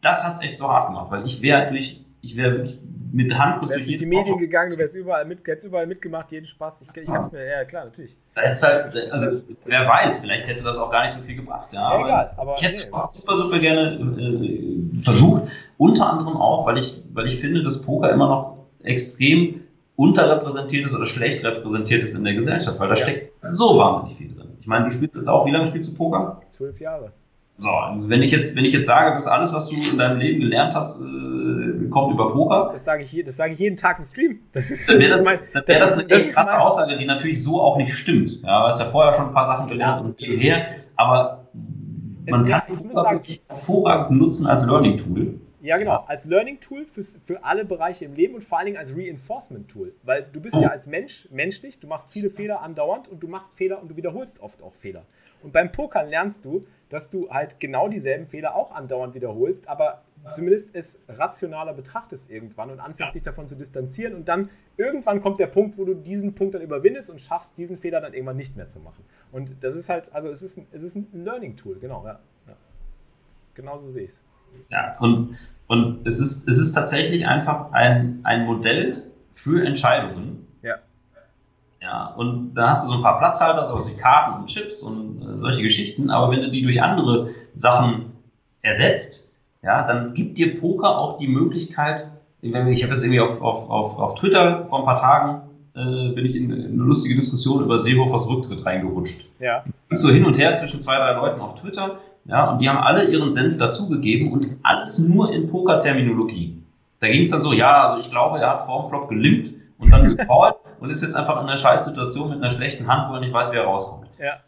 das hat es echt so hart gemacht, weil ich wäre durch, ich wäre wirklich mit Handkuss durch die Medien gegangen, du wärst überall, mit, hättest überall mitgemacht, jeden Spaß. Ich, ich kann es mir, ja klar, natürlich. Da halt, also, wer weiß, vielleicht hätte das auch gar nicht so viel gebracht. Ja, aber egal, aber ich hätte es nee, super, super gerne äh, versucht. Unter anderem auch, weil ich, weil ich finde, dass Poker immer noch extrem unterrepräsentiert ist oder schlecht repräsentiert ist in der Gesellschaft, weil da ja. steckt so wahnsinnig viel drin. Ich meine, du spielst jetzt auch, wie lange spielst du Poker? Zwölf Jahre. So, wenn ich jetzt, wenn ich jetzt sage, dass alles, was du in deinem Leben gelernt hast, äh, kommt über Poker. Das sage ich das sage ich jeden Tag im Stream. Das ist, dann wäre das, mein, dann wär das, das eine echt krasse mein... Aussage, die natürlich so auch nicht stimmt. Ja, du hast ja vorher schon ein paar Sachen gelernt und hierher, aber man es, kann ja, Poker wirklich hervorragend nutzen als Learning Tool. Ja, genau. Als Learning-Tool für alle Bereiche im Leben und vor allen Dingen als Reinforcement-Tool. Weil du bist ja als Mensch menschlich, du machst viele Fehler andauernd und du machst Fehler und du wiederholst oft auch Fehler. Und beim Pokern lernst du, dass du halt genau dieselben Fehler auch andauernd wiederholst, aber zumindest es rationaler betrachtest irgendwann und anfängst dich davon zu distanzieren und dann irgendwann kommt der Punkt, wo du diesen Punkt dann überwindest und schaffst, diesen Fehler dann irgendwann nicht mehr zu machen. Und das ist halt, also es ist ein, es ist ein Learning-Tool, genau, ja. ja. Genau so sehe ich es. Ja, und, und es, ist, es ist tatsächlich einfach ein, ein Modell für Entscheidungen. Ja. Ja, und da hast du so ein paar Platzhalter, so wie Karten und Chips und äh, solche Geschichten, aber wenn du die durch andere Sachen ersetzt, ja, dann gibt dir Poker auch die Möglichkeit, ich habe jetzt irgendwie auf, auf, auf, auf Twitter vor ein paar Tagen äh, bin ich in, in, eine lustige Diskussion über Seehofers Rücktritt reingerutscht. Ja. Ich so hin und her zwischen zwei, drei Leuten auf Twitter ja, und die haben alle ihren Senf dazugegeben und alles nur in Poker-Terminologie. Da ging es dann so, ja, also ich glaube, er hat vorm Flop gelimpt und dann gecallt und ist jetzt einfach in einer Scheißsituation mit einer schlechten Hand, wo er nicht weiß, wie er rauskommt. Ja.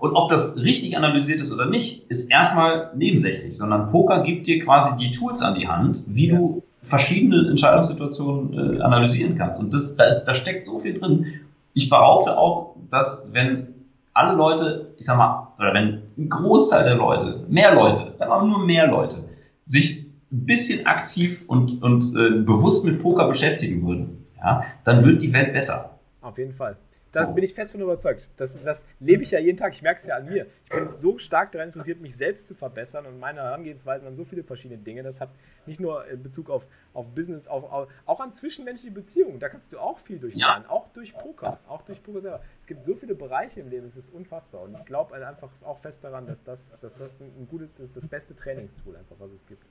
Und ob das richtig analysiert ist oder nicht, ist erstmal nebensächlich, sondern Poker gibt dir quasi die Tools an die Hand, wie ja. du verschiedene Entscheidungssituationen äh, analysieren kannst. Und das, da, ist, da steckt so viel drin. Ich behaupte auch, dass wenn alle Leute, ich sag mal, oder wenn ein Großteil der Leute, mehr Leute, sagen wir mal nur mehr Leute, sich ein bisschen aktiv und, und äh, bewusst mit Poker beschäftigen würden, ja, dann wird die Welt besser. Auf jeden Fall. Da bin ich fest von überzeugt. Das, das lebe ich ja jeden Tag. Ich merke es ja an mir. Ich bin so stark daran interessiert, mich selbst zu verbessern und meine Herangehensweisen an so viele verschiedene Dinge. Das hat nicht nur in Bezug auf, auf Business, auf, auf auch an zwischenmenschliche Beziehungen. Da kannst du auch viel durchlernen. Ja. Auch durch Poker. Auch durch Poker selber. Es gibt so viele Bereiche im Leben. Es ist unfassbar. Und ich glaube einfach auch fest daran, dass das, dass das ein gutes, das ist das beste Trainingstool einfach, was es gibt.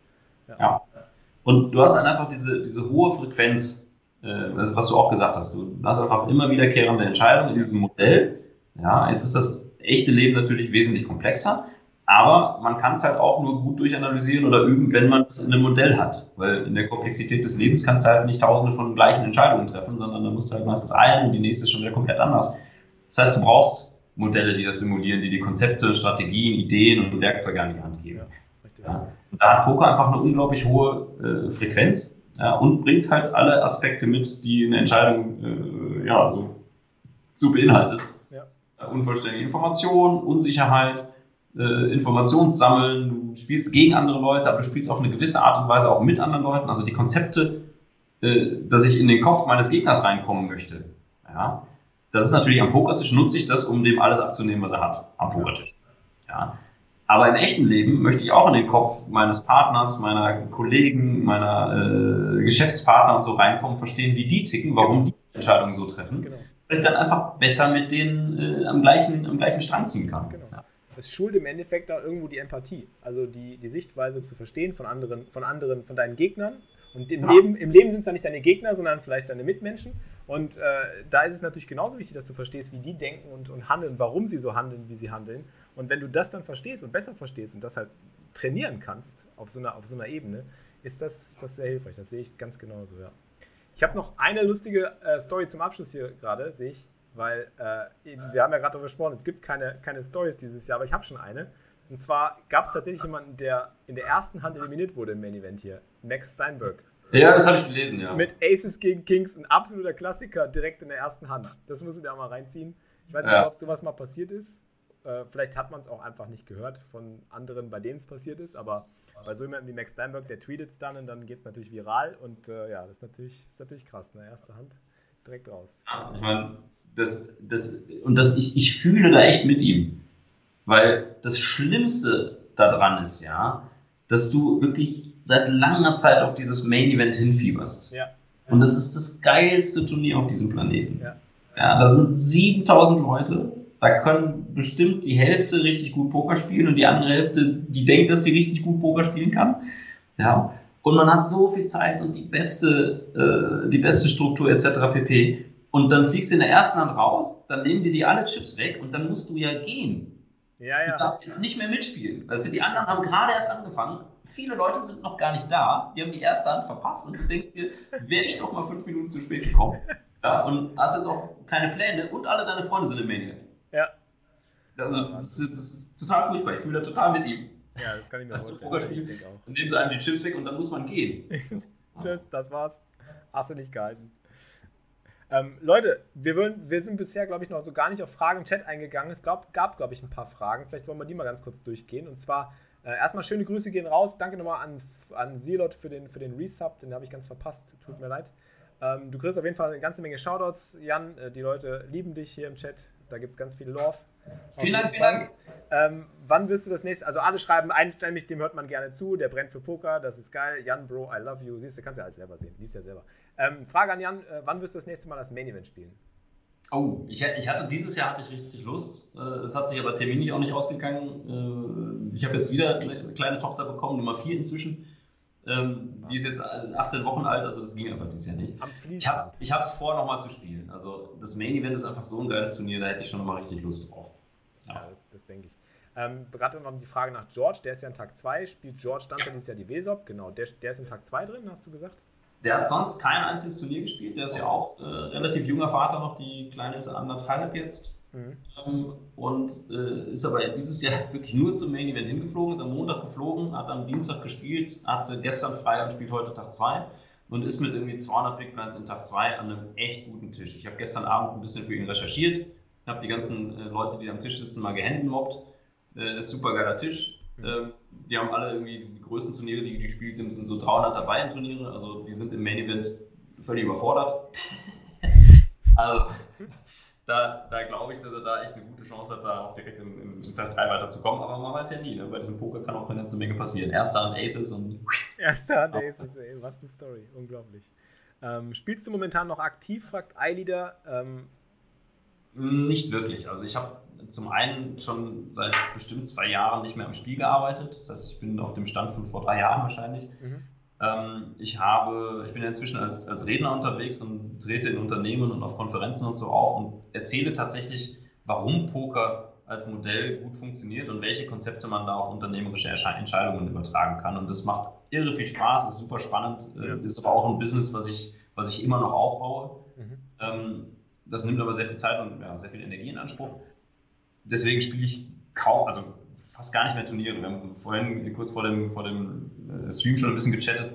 Ja. ja. Und du hast dann einfach diese, diese hohe Frequenz äh, was du auch gesagt hast, du hast einfach immer wiederkehrende Entscheidungen in diesem Modell. Ja, jetzt ist das echte Leben natürlich wesentlich komplexer, aber man kann es halt auch nur gut durchanalysieren oder üben, wenn man es in einem Modell hat. Weil in der Komplexität des Lebens kannst du halt nicht tausende von gleichen Entscheidungen treffen, sondern da musst du halt meistens eine und die nächste ist schon wieder komplett anders. Das heißt, du brauchst Modelle, die das simulieren, die die Konzepte, Strategien, Ideen und Werkzeuge an die Hand geben. Ja, ja. Und da hat Poker einfach eine unglaublich hohe äh, Frequenz ja, und bringt halt alle Aspekte mit, die eine Entscheidung äh, ja, so, so beinhaltet. Ja. Unvollständige Information, Unsicherheit, äh, Informationssammeln, du spielst gegen andere Leute, aber du spielst auf eine gewisse Art und Weise auch mit anderen Leuten. Also die Konzepte, äh, dass ich in den Kopf meines Gegners reinkommen möchte. Ja, das ist natürlich am Pokertisch, nutze ich das, um dem alles abzunehmen, was er hat am Pokertisch. Ja, Ja. Aber im echten Leben möchte ich auch in den Kopf meines Partners, meiner Kollegen, meiner äh, Geschäftspartner und so reinkommen, verstehen, wie die ticken, warum die Entscheidungen so treffen. Genau. Weil ich dann einfach besser mit denen äh, am, gleichen, am gleichen Strang ziehen kann. Genau. Es schult im Endeffekt da irgendwo die Empathie, also die, die Sichtweise zu verstehen von anderen, von anderen, von deinen Gegnern. Und im ja. Leben, im Leben sind es ja nicht deine Gegner, sondern vielleicht deine Mitmenschen. Und äh, da ist es natürlich genauso wichtig, dass du verstehst, wie die denken und, und handeln, warum sie so handeln, wie sie handeln. Und wenn du das dann verstehst und besser verstehst und das halt trainieren kannst auf so einer, auf so einer Ebene, ist das, das sehr hilfreich. Das sehe ich ganz genauso, ja. Ich habe noch eine lustige äh, Story zum Abschluss hier gerade, sehe ich, weil äh, wir haben ja gerade darüber gesprochen, es gibt keine, keine Stories dieses Jahr, aber ich habe schon eine. Und zwar gab es tatsächlich jemanden, der in der ersten Hand eliminiert wurde im Main Event hier, Max Steinberg. Ja, das habe ich gelesen, ja. Mit Aces gegen Kings, ein absoluter Klassiker direkt in der ersten Hand. Das müssen wir mal reinziehen. Ich weiß nicht, ja. ob sowas mal passiert ist. Äh, vielleicht hat man es auch einfach nicht gehört von anderen, bei denen es passiert ist, aber bei so jemandem wie Max Steinberg, der tweetet es dann und dann geht es natürlich viral und äh, ja, das ist natürlich, ist natürlich krass, ne? Erste Hand direkt raus. Ja, ich meine, das, das, und das, ich, ich fühle da echt mit ihm. Weil das Schlimmste daran ist ja, dass du wirklich seit langer Zeit auf dieses Main Event hinfieberst. Ja. Und das ist das geilste Turnier auf diesem Planeten. Ja. ja, da sind 7000 Leute da können bestimmt die Hälfte richtig gut Poker spielen und die andere Hälfte, die denkt, dass sie richtig gut Poker spielen kann. Ja. Und man hat so viel Zeit und die beste, äh, die beste Struktur etc. pp. Und dann fliegst du in der ersten Hand raus, dann nehmen dir die alle Chips weg und dann musst du ja gehen. Ja, ja. Du darfst jetzt nicht mehr mitspielen. Weißt du, die anderen haben gerade erst angefangen. Viele Leute sind noch gar nicht da. Die haben die erste Hand verpasst und du denkst dir, wäre ich doch mal fünf Minuten zu spät gekommen. Ja, und hast jetzt auch keine Pläne und alle deine Freunde sind im Maniac. Also, das ist, das ist total furchtbar. Ich fühle da total mit ihm. Ja, das kann ich mir also vorstellen. Dann nehmen sie einem die Chips weg und dann muss man gehen. Tschüss, das war's. Hast du nicht gehalten. Ähm, Leute, wir, wollen, wir sind bisher, glaube ich, noch so gar nicht auf Fragen im Chat eingegangen. Es glaub, gab, glaube ich, ein paar Fragen. Vielleicht wollen wir die mal ganz kurz durchgehen. Und zwar, äh, erstmal schöne Grüße gehen raus. Danke nochmal an, an Silot für den, für den Resub. Den habe ich ganz verpasst. Tut mir leid. Ähm, du kriegst auf jeden Fall eine ganze Menge Shoutouts, Jan. Äh, die Leute lieben dich hier im Chat. Da gibt es ganz viel Love. Vielen Dank, vielen Dank. Ähm, wann wirst du das nächste? Also alle schreiben einständig, dem hört man gerne zu. Der brennt für Poker, das ist geil. Jan, Bro, I love you. Siehst du, kannst ja alles selber sehen. Liest ja selber. Ähm, Frage an Jan, äh, wann wirst du das nächste Mal das Main Event spielen? Oh, ich, ich, hatte dieses Jahr hatte ich richtig Lust. Äh, es hat sich aber terminlich auch nicht ausgegangen. Äh, ich habe jetzt wieder eine kleine Tochter bekommen, Nummer 4 inzwischen. Ähm, die ist jetzt 18 Wochen alt, also das ging einfach dieses Jahr nicht. Ich habe es ich vor, nochmal zu spielen. Also das Main Event ist einfach so ein geiles Turnier, da hätte ich schon nochmal richtig Lust drauf. Ja, ja das, das denke ich. Ähm, gerade noch die Frage nach George, der ist ja in Tag 2, spielt George stand ja dieses Jahr die WSOP, genau, der, der ist in Tag 2 drin, hast du gesagt? Der hat sonst kein einziges Turnier gespielt, der ist ja auch äh, relativ junger Vater noch, die Kleine ist anderthalb jetzt. Mhm. Ähm, und äh, ist aber dieses Jahr wirklich nur zum Main Event hingeflogen, ist am Montag geflogen, hat am Dienstag gespielt, hatte gestern frei und spielt heute Tag 2 und ist mit irgendwie 200 Big Blinds in Tag 2 an einem echt guten Tisch. Ich habe gestern Abend ein bisschen für ihn recherchiert, habe die ganzen äh, Leute, die am Tisch sitzen, mal gehandmobbt. Äh, ist super geiler Tisch. Mhm. Ähm, die haben alle irgendwie die größten Turniere, die gespielt sind, sind so 300 dabei in Turniere. Also die sind im Main Event völlig überfordert. also da, da glaube ich, dass er da echt eine gute Chance hat, da auch direkt in, in Tag 3 weiterzukommen. Aber man weiß ja nie, ne? bei diesem Poker kann auch eine ganze Menge passieren. Erster Hand Aces und. Erster Hand Aces, ey, was eine Story. Unglaublich. Ähm, spielst du momentan noch aktiv, fragt iLeader. Ähm, nicht wirklich. Also ich habe zum einen schon seit bestimmt zwei Jahren nicht mehr am Spiel gearbeitet. Das heißt, ich bin auf dem Stand von vor drei Jahren wahrscheinlich. Mhm. Ähm, ich habe, ich bin inzwischen als, als Redner unterwegs und trete in Unternehmen und auf Konferenzen und so auf und erzähle tatsächlich, warum Poker als Modell gut funktioniert und welche Konzepte man da auf unternehmerische Entscheidungen übertragen kann. Und das macht irre viel Spaß, ist super spannend, äh, ja. ist aber auch ein Business, was ich, was ich immer noch aufbaue. Mhm. Ähm, das nimmt aber sehr viel Zeit und ja, sehr viel Energie in Anspruch. Deswegen spiele ich kaum, also fast gar nicht mehr Turniere. Wir haben vorhin kurz vor dem, vor dem äh, Stream schon ein bisschen gechattet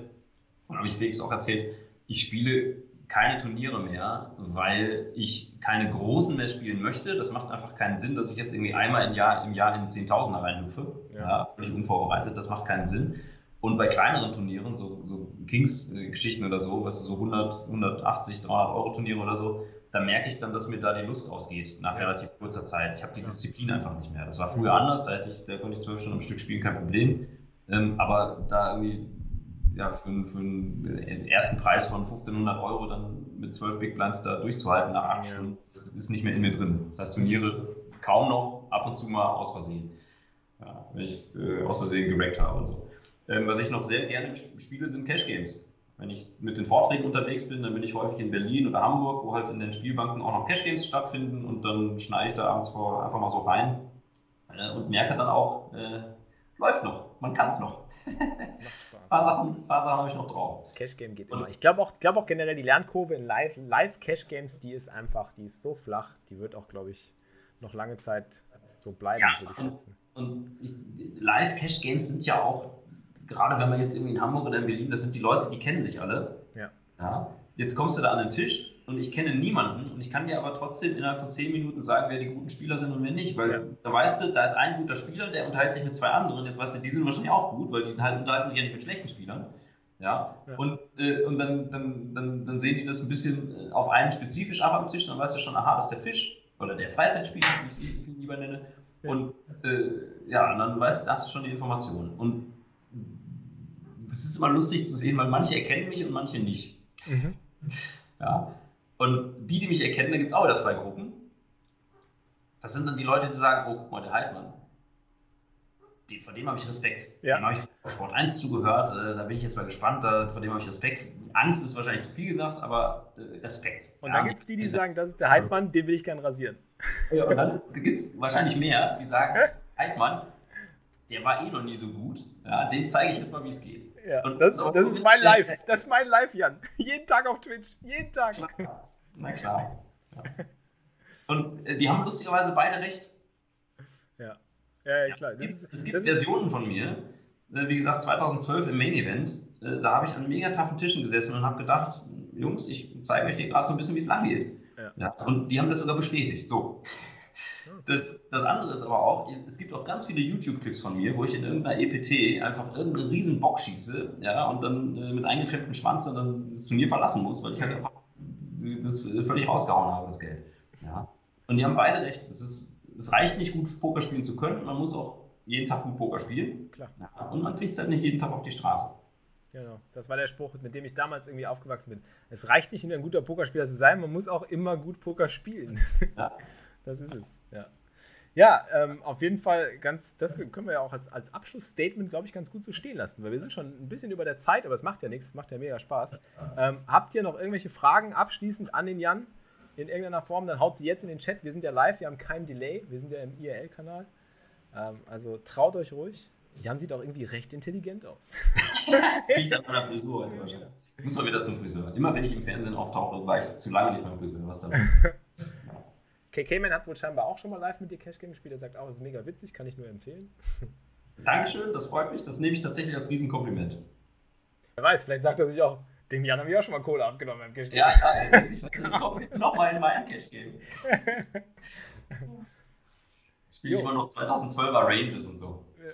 und habe ich Felix auch erzählt, ich spiele keine Turniere mehr, weil ich keine großen mehr spielen möchte. Das macht einfach keinen Sinn, dass ich jetzt irgendwie einmal im Jahr, im Jahr in 10.000er reinhüpfe. Ja. ja. völlig unvorbereitet. Das macht keinen Sinn. Und bei kleineren Turnieren, so, so Kings-Geschichten oder so, was so 100, 180, 300 Euro Turniere oder so, da merke ich dann, dass mir da die Lust ausgeht nach relativ kurzer Zeit. Ich habe die Disziplin einfach nicht mehr. Das war früher anders, da, ich, da konnte ich zwölf Stunden am Stück spielen, kein Problem. Ähm, aber da irgendwie ja, für, für einen ersten Preis von 1500 Euro dann mit zwölf Big Blinds da durchzuhalten nach acht ja. Stunden, das ist nicht mehr in mir drin. Das heißt, Turniere kaum noch, ab und zu mal aus Versehen. Ja, wenn ich äh, aus Versehen gerackt habe und so. Ähm, was ich noch sehr gerne spiele, sind Cash Games. Wenn ich mit den Vorträgen unterwegs bin, dann bin ich häufig in Berlin oder Hamburg, wo halt in den Spielbanken auch noch Cash Games stattfinden und dann schneide ich da abends vor einfach mal so rein äh, und merke dann auch, äh, läuft noch, man kann es noch. ein paar Sachen, paar Sachen habe ich noch drauf. Cash Game geht immer. Ich glaube auch, glaub auch generell die Lernkurve in Live, Live Cash Games, die ist einfach, die ist so flach, die wird auch, glaube ich, noch lange Zeit so bleiben, ja, würde ich schätzen. Und, und Live Cash Games sind ja auch gerade wenn man jetzt irgendwie in Hamburg oder in Berlin, das sind die Leute, die kennen sich alle. Ja. ja. Jetzt kommst du da an den Tisch und ich kenne niemanden und ich kann dir aber trotzdem innerhalb von zehn Minuten sagen, wer die guten Spieler sind und wer nicht, weil ja. da weißt du, da ist ein guter Spieler, der unterhält sich mit zwei anderen. Jetzt weißt du, die sind wahrscheinlich auch gut, weil die halt unterhalten sich ja nicht mit schlechten Spielern. Ja, ja. und, äh, und dann, dann, dann, dann sehen die das ein bisschen äh, auf einen spezifisch ab am Tisch, dann weißt du schon, aha, das ist der Fisch oder der Freizeitspieler, wie ich ihn lieber nenne. Und äh, ja, dann weißt du, hast du schon die Informationen. Und das ist immer lustig zu sehen, weil manche erkennen mich und manche nicht. Mhm. Ja. Und die, die mich erkennen, da gibt es auch wieder zwei Gruppen. Das sind dann die Leute, die sagen, oh, guck mal, der Heidmann. Den, vor dem habe ich Respekt. Ja. Dem habe ich Sport 1 zugehört. Äh, da bin ich jetzt mal gespannt. Da, vor dem habe ich Respekt. Angst ist wahrscheinlich zu viel gesagt, aber äh, Respekt. Und ja, dann gibt es die, die sagen, das ist der Heidmann, den will ich gern rasieren. Ja, und dann gibt es wahrscheinlich mehr, die sagen, Heidmann, der war eh noch nie so gut. Ja, dem zeige ich jetzt mal, wie es geht. Ja, und das, das ist mein Live. Das ist mein Live, Jan. Jeden Tag auf Twitch. Jeden Tag. Na klar. Ja. Und äh, die haben lustigerweise beide recht. Ja. Ja, ja klar. es gibt, ist, es gibt Versionen von mir. Äh, wie gesagt, 2012 im Main Event. Äh, da habe ich an mega taffen Tischen gesessen und habe gedacht, Jungs, ich zeige euch hier gerade so ein bisschen, wie es lang geht. Ja. ja. Und die haben das sogar bestätigt. So. Das, das, andere ist aber auch, es gibt auch ganz viele YouTube-Clips von mir, wo ich in irgendeiner EPT einfach irgendeinen riesen Bock schieße, ja, und dann äh, mit eingeklemmtem Schwanz dann das Turnier verlassen muss, weil ich halt einfach das völlig rausgehauen habe, das Geld. Ja. Und die haben beide recht. Es, ist, es reicht nicht gut, Poker spielen zu können, man muss auch jeden Tag gut Poker spielen. Klar. Ja, und man kriegt es halt nicht jeden Tag auf die Straße. Genau, das war der Spruch, mit dem ich damals irgendwie aufgewachsen bin. Es reicht nicht, ein guter Pokerspieler zu sein, man muss auch immer gut Poker spielen. Ja. Das ist es, ja. Ja, ähm, auf jeden Fall ganz, das können wir ja auch als, als Abschlussstatement, glaube ich, ganz gut so stehen lassen, weil wir sind schon ein bisschen über der Zeit, aber es macht ja nichts, es macht ja mega Spaß. Ähm, habt ihr noch irgendwelche Fragen abschließend an den Jan in irgendeiner Form? Dann haut sie jetzt in den Chat. Wir sind ja live, wir haben keinen Delay, wir sind ja im IRL-Kanal. Ähm, also traut euch ruhig. Jan sieht auch irgendwie recht intelligent aus. Ich muss mal wieder zum Friseur. Immer wenn ich im Fernsehen auftauche, war ich zu lange nicht beim Friseur. Was da los? KK-Man hat wohl scheinbar auch schon mal live mit dir Cash Game gespielt. Er sagt auch, es ist mega witzig, kann ich nur empfehlen. Dankeschön, das freut mich. Das nehme ich tatsächlich als Riesenkompliment. Wer weiß, vielleicht sagt er sich auch, dem Jan habe ich auch schon mal Kohle abgenommen beim Cash Game. Ja, ja, ich will nochmal in meinen Cash Game. Ich spiele immer noch 2012er Ranges und so. Ja.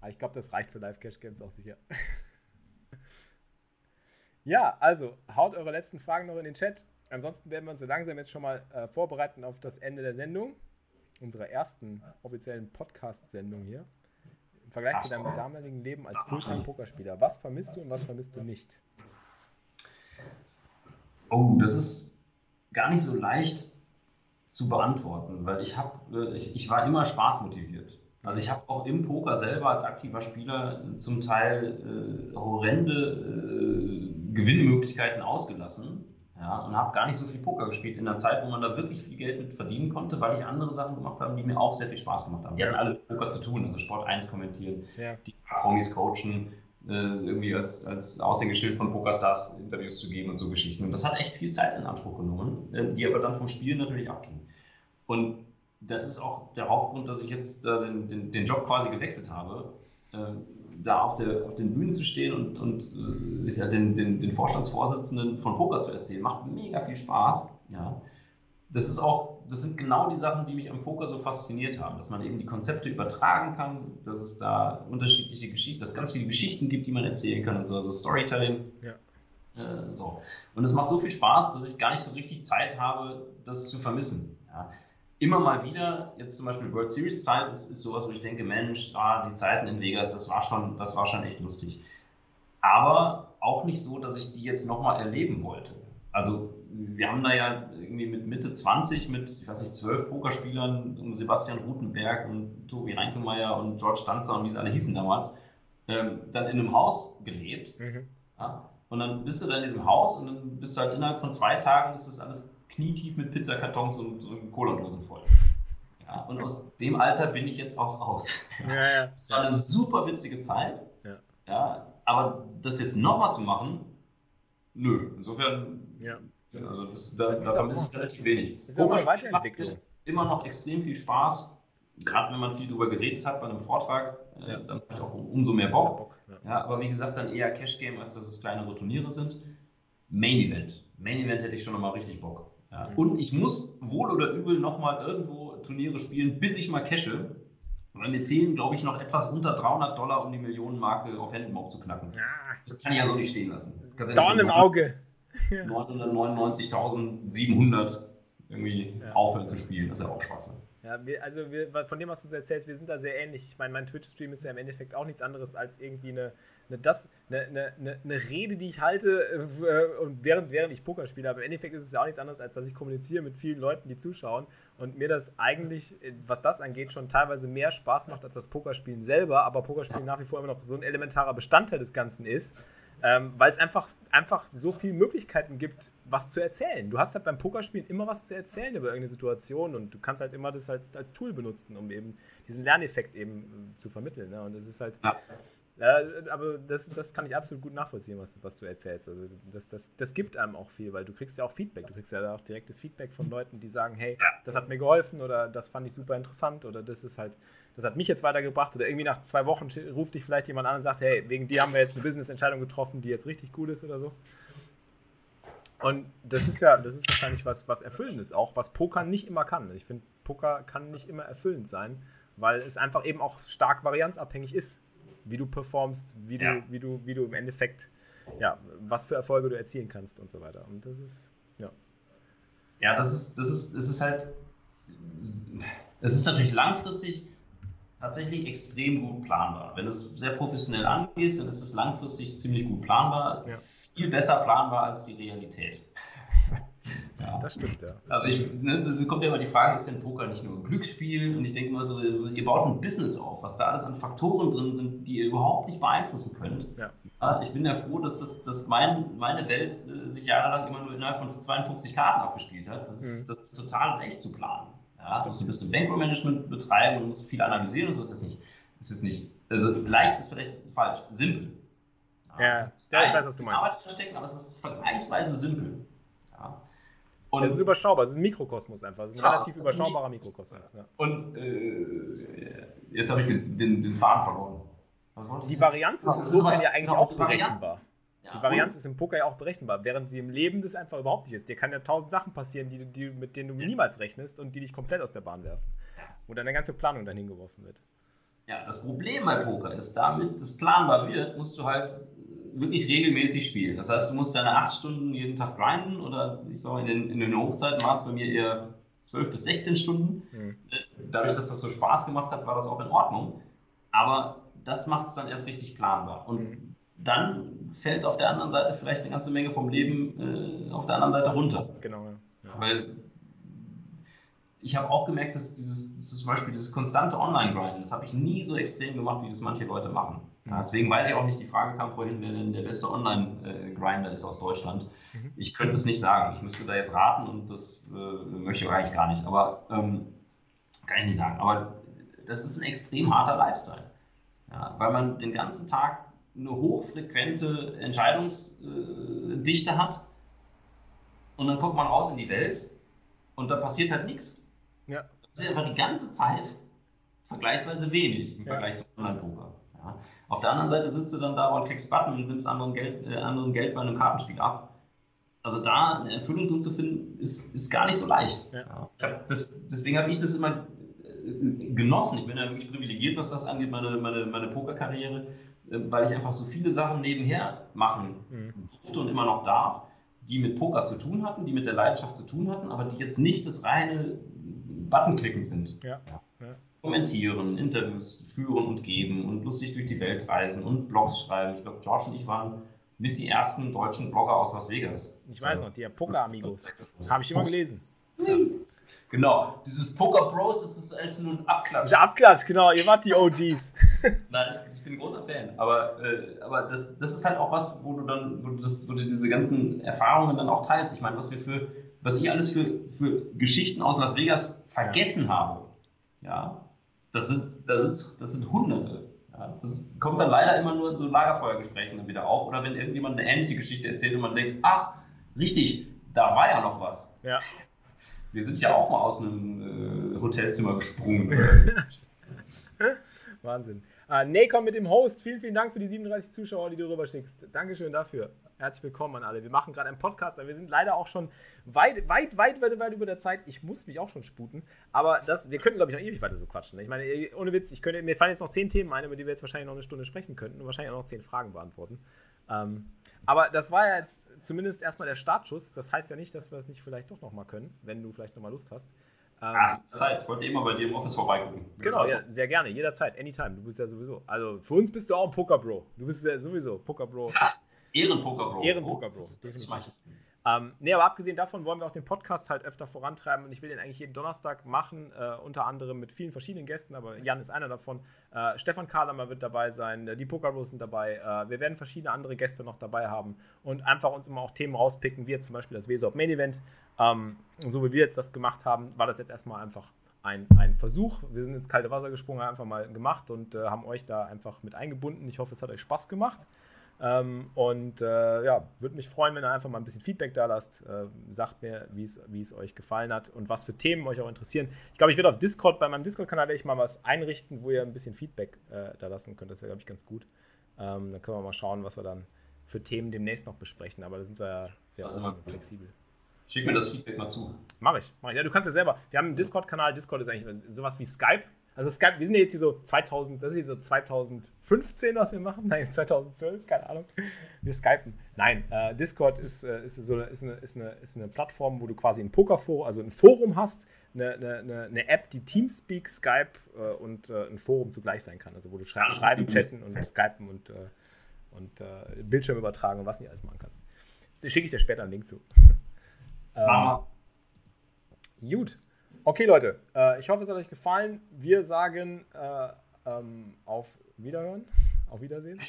Ah, ich glaube, das reicht für Live Cash Games auch sicher. ja, also haut eure letzten Fragen noch in den Chat. Ansonsten werden wir uns so langsam jetzt schon mal äh, vorbereiten auf das Ende der Sendung, unserer ersten offiziellen Podcast-Sendung hier. Im Vergleich Ach, zu deinem damaligen Leben als Fulltime-Pokerspieler. Was vermisst du und was vermisst du nicht? Oh, das ist gar nicht so leicht zu beantworten, weil ich habe, äh, ich, ich war immer spaßmotiviert. Also ich habe auch im Poker selber als aktiver Spieler zum Teil äh, horrende äh, Gewinnmöglichkeiten ausgelassen, ja, und habe gar nicht so viel Poker gespielt in der Zeit, wo man da wirklich viel Geld mit verdienen konnte, weil ich andere Sachen gemacht habe, die mir auch sehr viel Spaß gemacht haben. Die hatten alle mit Poker zu tun, also Sport 1 kommentieren, ja. die Promis coachen, äh, irgendwie als, als Aushängeschild von Pokerstars Interviews zu geben und so Geschichten. Und das hat echt viel Zeit in Anspruch genommen, äh, die aber dann vom Spielen natürlich abging. Und das ist auch der Hauptgrund, dass ich jetzt den, den, den Job quasi gewechselt habe äh, da auf, der, auf den Bühnen zu stehen und, und äh, den, den, den Vorstandsvorsitzenden von Poker zu erzählen, macht mega viel Spaß. Ja. Das ist auch, das sind genau die Sachen, die mich am Poker so fasziniert haben, dass man eben die Konzepte übertragen kann, dass es da unterschiedliche Geschichten, dass es ganz viele Geschichten gibt, die man erzählen kann und so, also Storytelling. Ja. Äh, so. Und es macht so viel Spaß, dass ich gar nicht so richtig Zeit habe, das zu vermissen. Ja. Immer mal wieder, jetzt zum Beispiel World Series Zeit, ist, ist sowas, wo ich denke, Mensch, ah, die Zeiten in Vegas, das war schon, das war schon echt lustig. Aber auch nicht so, dass ich die jetzt nochmal erleben wollte. Also wir haben da ja irgendwie mit Mitte 20 mit, ich weiß nicht, zwölf Pokerspielern, Sebastian Rutenberg und Tobi Reinkemeyer und George Stanzer und wie sie alle hießen damals, ähm, dann in einem Haus gelebt. Mhm. Ja? Und dann bist du da in diesem Haus und dann bist du halt innerhalb von zwei Tagen, ist das alles knietief mit Pizzakartons und, und Cola-Dosen voll. Ja, und aus dem Alter bin ich jetzt auch raus. Ja, ja. Es war eine super witzige Zeit. Ja. ja aber das jetzt nochmal zu machen, nö. Insofern, ja. also das, da, das da vermisse ich relativ wenig. Das ist auch eine Weiterentwicklung. Immer noch extrem viel Spaß gerade wenn man viel darüber geredet hat bei einem Vortrag, äh, ja. dann macht auch umso mehr Bock. Bock ja. ja. aber wie gesagt, dann eher Cash Game, als dass es kleinere Turniere sind. Main Event. Main Event hätte ich schon nochmal richtig Bock. Ja. Und ich muss wohl oder übel nochmal irgendwo Turniere spielen, bis ich mal cashe. Weil mir fehlen, glaube ich, noch etwas unter 300 Dollar, um die Millionenmarke auf Händen zu knacken. Das kann ich ja so nicht stehen lassen. Dorn im Auge. 999.700 irgendwie aufhören zu spielen. Das ist ja auch Schwachsinn. Ja, wir, also wir, von dem, was du erzählst, wir sind da sehr ähnlich. Ich meine, mein Twitch-Stream ist ja im Endeffekt auch nichts anderes als irgendwie eine, eine, das, eine, eine, eine Rede, die ich halte, äh, und während, während ich Poker spiele. Aber im Endeffekt ist es ja auch nichts anderes, als dass ich kommuniziere mit vielen Leuten, die zuschauen. Und mir das eigentlich, was das angeht, schon teilweise mehr Spaß macht als das Pokerspielen selber. Aber Pokerspielen nach wie vor immer noch so ein elementarer Bestandteil des Ganzen ist. Ähm, Weil es einfach, einfach so viele Möglichkeiten gibt, was zu erzählen. Du hast halt beim Pokerspielen immer was zu erzählen über irgendeine Situation und du kannst halt immer das als, als Tool benutzen, um eben diesen Lerneffekt eben äh, zu vermitteln. Ne? Und es ist halt. Ja. Äh, aber das, das kann ich absolut gut nachvollziehen, was, was du erzählst. Also das, das, das gibt einem auch viel, weil du kriegst ja auch Feedback. Du kriegst ja auch direktes Feedback von Leuten, die sagen, hey, das hat mir geholfen oder das fand ich super interessant oder das ist halt das hat mich jetzt weitergebracht oder irgendwie nach zwei Wochen ruft dich vielleicht jemand an und sagt, hey, wegen dir haben wir jetzt eine Business-Entscheidung getroffen, die jetzt richtig gut ist oder so. Und das ist ja, das ist wahrscheinlich was, was Erfüllendes auch, was Poker nicht immer kann. Ich finde, Poker kann nicht immer erfüllend sein, weil es einfach eben auch stark varianzabhängig ist, wie du performst, wie du, ja. wie du, wie du im Endeffekt, ja, was für Erfolge du erzielen kannst und so weiter. Und das ist, ja. Ja, das ist, das ist, das ist halt, es ist natürlich langfristig tatsächlich extrem gut planbar. Wenn du es sehr professionell angehst, dann ist es langfristig ziemlich gut planbar. Ja. Viel besser planbar als die Realität. ja. Das stimmt, ja. Also ich, ne, kommt ja immer die Frage, ist denn Poker nicht nur ein Glücksspiel? Und ich denke mal so, ihr baut ein Business auf, was da alles an Faktoren drin sind, die ihr überhaupt nicht beeinflussen könnt. Ja. Ich bin ja froh, dass, das, dass mein, meine Welt äh, sich jahrelang immer nur innerhalb von 52 Karten abgespielt hat. Das ist, mhm. das ist total leicht zu planen. Ja, musst ein bisschen Bankroll-Management betreiben und musst viel analysieren und so ist das nicht. Ist jetzt nicht, also leicht ist vielleicht falsch, simpel. Ja, ja ich weiß, was du meinst. Arbeit stecken, aber es ist vergleichsweise simpel. Ja. Und es ist überschaubar, es ist ein Mikrokosmos einfach. Es ist ein ja, relativ überschaubarer Mikrokosmos. Ja. Und äh, jetzt habe ich den, den, den Faden verloren. Die Varianz ist insofern ja eigentlich auch berechenbar. Ja, die Varianz ist im Poker ja auch berechenbar, während sie im Leben das einfach überhaupt nicht ist. Dir kann ja tausend Sachen passieren, die, die, mit denen du ja. niemals rechnest und die dich komplett aus der Bahn werfen. Wo deine ganze Planung dann hingeworfen wird. Ja, das Problem bei Poker ist, damit es planbar wird, musst du halt wirklich regelmäßig spielen. Das heißt, du musst deine acht Stunden jeden Tag grinden oder ich sage, in den, in den Hochzeiten waren es bei mir eher 12 bis 16 Stunden. Mhm. Dadurch, dass das so Spaß gemacht hat, war das auch in Ordnung. Aber das macht es dann erst richtig planbar. Und mhm dann fällt auf der anderen Seite vielleicht eine ganze Menge vom Leben äh, auf der anderen Seite runter. Genau. Ja. Weil ich habe auch gemerkt, dass dieses, zum Beispiel dieses konstante Online-Grinden, das habe ich nie so extrem gemacht, wie das manche Leute machen. Ja, deswegen weiß ich auch nicht, die Frage kam vorhin, wer denn der beste Online-Grinder ist aus Deutschland. Mhm. Ich könnte es nicht sagen. Ich müsste da jetzt raten und das äh, möchte ich eigentlich gar nicht. Aber ähm, kann ich nicht sagen. Aber das ist ein extrem harter Lifestyle. Ja, weil man den ganzen Tag eine hochfrequente Entscheidungsdichte hat und dann kommt man raus in die Welt und da passiert halt nichts. Ja. Das ist einfach die ganze Zeit vergleichsweise wenig im Vergleich ja. zum Online-Poker. Auf der anderen Seite sitzt du dann da und klickst Button und nimmst anderen Geld, äh, anderen Geld bei einem Kartenspiel ab. Also da eine Erfüllung drin zu finden, ist, ist gar nicht so leicht. Ja. Das, deswegen habe ich das immer genossen. Ich bin ja wirklich privilegiert, was das angeht, meine, meine, meine Pokerkarriere, äh, weil ich einfach so viele Sachen nebenher machen mhm. durfte und immer noch darf, die mit Poker zu tun hatten, die mit der Leidenschaft zu tun hatten, aber die jetzt nicht das reine Buttonklicken sind. Ja. ja. Kommentieren, Interviews führen und geben und lustig durch die Welt reisen und Blogs schreiben. Ich glaube, George und ich waren mit die ersten deutschen Blogger aus Las Vegas. Ich weiß noch, die Poker-Amigos. Habe ich immer gelesen. Ja. Genau, dieses Poker Bros, das ist als nur ein Abklatsch. Dieser Abklatsch, genau, ihr wart die OGs. Nein, ich, ich, bin ein großer Fan, aber, äh, aber das, das ist halt auch was, wo du dann, wo du, das, wo du diese ganzen Erfahrungen dann auch teilst. Ich meine, was wir für, was ich alles für, für Geschichten aus Las Vegas vergessen ja. habe, ja, das sind, das sind, das sind Hunderte. Ja, das kommt dann leider immer nur in so Lagerfeuergesprächen dann wieder auf oder wenn irgendjemand eine ähnliche Geschichte erzählt und man denkt, ach, richtig, da war ja noch was. Ja. Wir sind ja auch mal aus einem äh, Hotelzimmer gesprungen. Wahnsinn. Uh, Nacon mit dem Host, vielen, vielen Dank für die 37 Zuschauer, die du rüberschickst. Dankeschön dafür. Herzlich willkommen an alle. Wir machen gerade einen Podcast, aber wir sind leider auch schon weit, weit, weit, weit, weit über der Zeit. Ich muss mich auch schon sputen. Aber das, wir könnten, glaube ich, noch ewig weiter so quatschen. Ich meine, ohne Witz, ich könnte, mir fallen jetzt noch zehn Themen ein, über die wir jetzt wahrscheinlich noch eine Stunde sprechen könnten und wahrscheinlich auch noch zehn Fragen beantworten. Ähm, aber das war ja jetzt zumindest erstmal der Startschuss. Das heißt ja nicht, dass wir es nicht vielleicht doch nochmal können, wenn du vielleicht nochmal Lust hast. Ähm, ah, Zeit. Ich wollte immer bei dir im Office vorbeigucken. Genau, ja, sehr gerne. Jederzeit. Anytime. Du bist ja sowieso. Also für uns bist du auch ein Poker-Bro. Du bist ja sowieso Poker-Bro. Ehren-Poker-Bro. Ehren-Poker-Bro. Definitiv. Ähm, nee, aber abgesehen davon wollen wir auch den Podcast halt öfter vorantreiben und ich will den eigentlich jeden Donnerstag machen, äh, unter anderem mit vielen verschiedenen Gästen, aber Jan ist einer davon. Äh, Stefan Kahlemer wird dabei sein, äh, die Pokerbros sind dabei. Äh, wir werden verschiedene andere Gäste noch dabei haben und einfach uns immer auch Themen rauspicken, wie jetzt zum Beispiel das Weser Main Event. Ähm, so wie wir jetzt das gemacht haben, war das jetzt erstmal einfach ein, ein Versuch. Wir sind ins kalte Wasser gesprungen, einfach mal gemacht und äh, haben euch da einfach mit eingebunden. Ich hoffe, es hat euch Spaß gemacht. Ähm, und äh, ja, würde mich freuen, wenn ihr einfach mal ein bisschen Feedback da lasst. Äh, sagt mir, wie es euch gefallen hat und was für Themen euch auch interessieren. Ich glaube, ich werde auf Discord, bei meinem Discord-Kanal werde ich mal was einrichten, wo ihr ein bisschen Feedback äh, da lassen könnt. Das wäre, glaube ich, ganz gut. Ähm, dann können wir mal schauen, was wir dann für Themen demnächst noch besprechen. Aber da sind wir ja sehr offen und flexibel. Schick mir das Feedback mal zu. Mach ich, mach ich. Ja, du kannst ja selber. Wir haben einen Discord-Kanal. Discord ist eigentlich sowas wie Skype. Also Skype, wir sind ja jetzt hier so 2000, das ist hier so 2015, was wir machen. Nein, 2012, keine Ahnung. Wir skypen. Nein, äh, Discord ist, äh, ist, so, ist, eine, ist, eine, ist eine Plattform, wo du quasi ein Pokerforum, also ein Forum hast, eine, eine, eine App, die Teamspeak, Skype äh, und äh, ein Forum zugleich sein kann. Also wo du schrei schreiben, chatten und skypen und, äh, und äh, Bildschirm übertragen und was nicht alles machen kannst. Da schicke ich dir später einen Link zu. ähm, gut. Okay, Leute, äh, ich hoffe, es hat euch gefallen. Wir sagen äh, ähm, auf Wiederhören, auf Wiedersehen.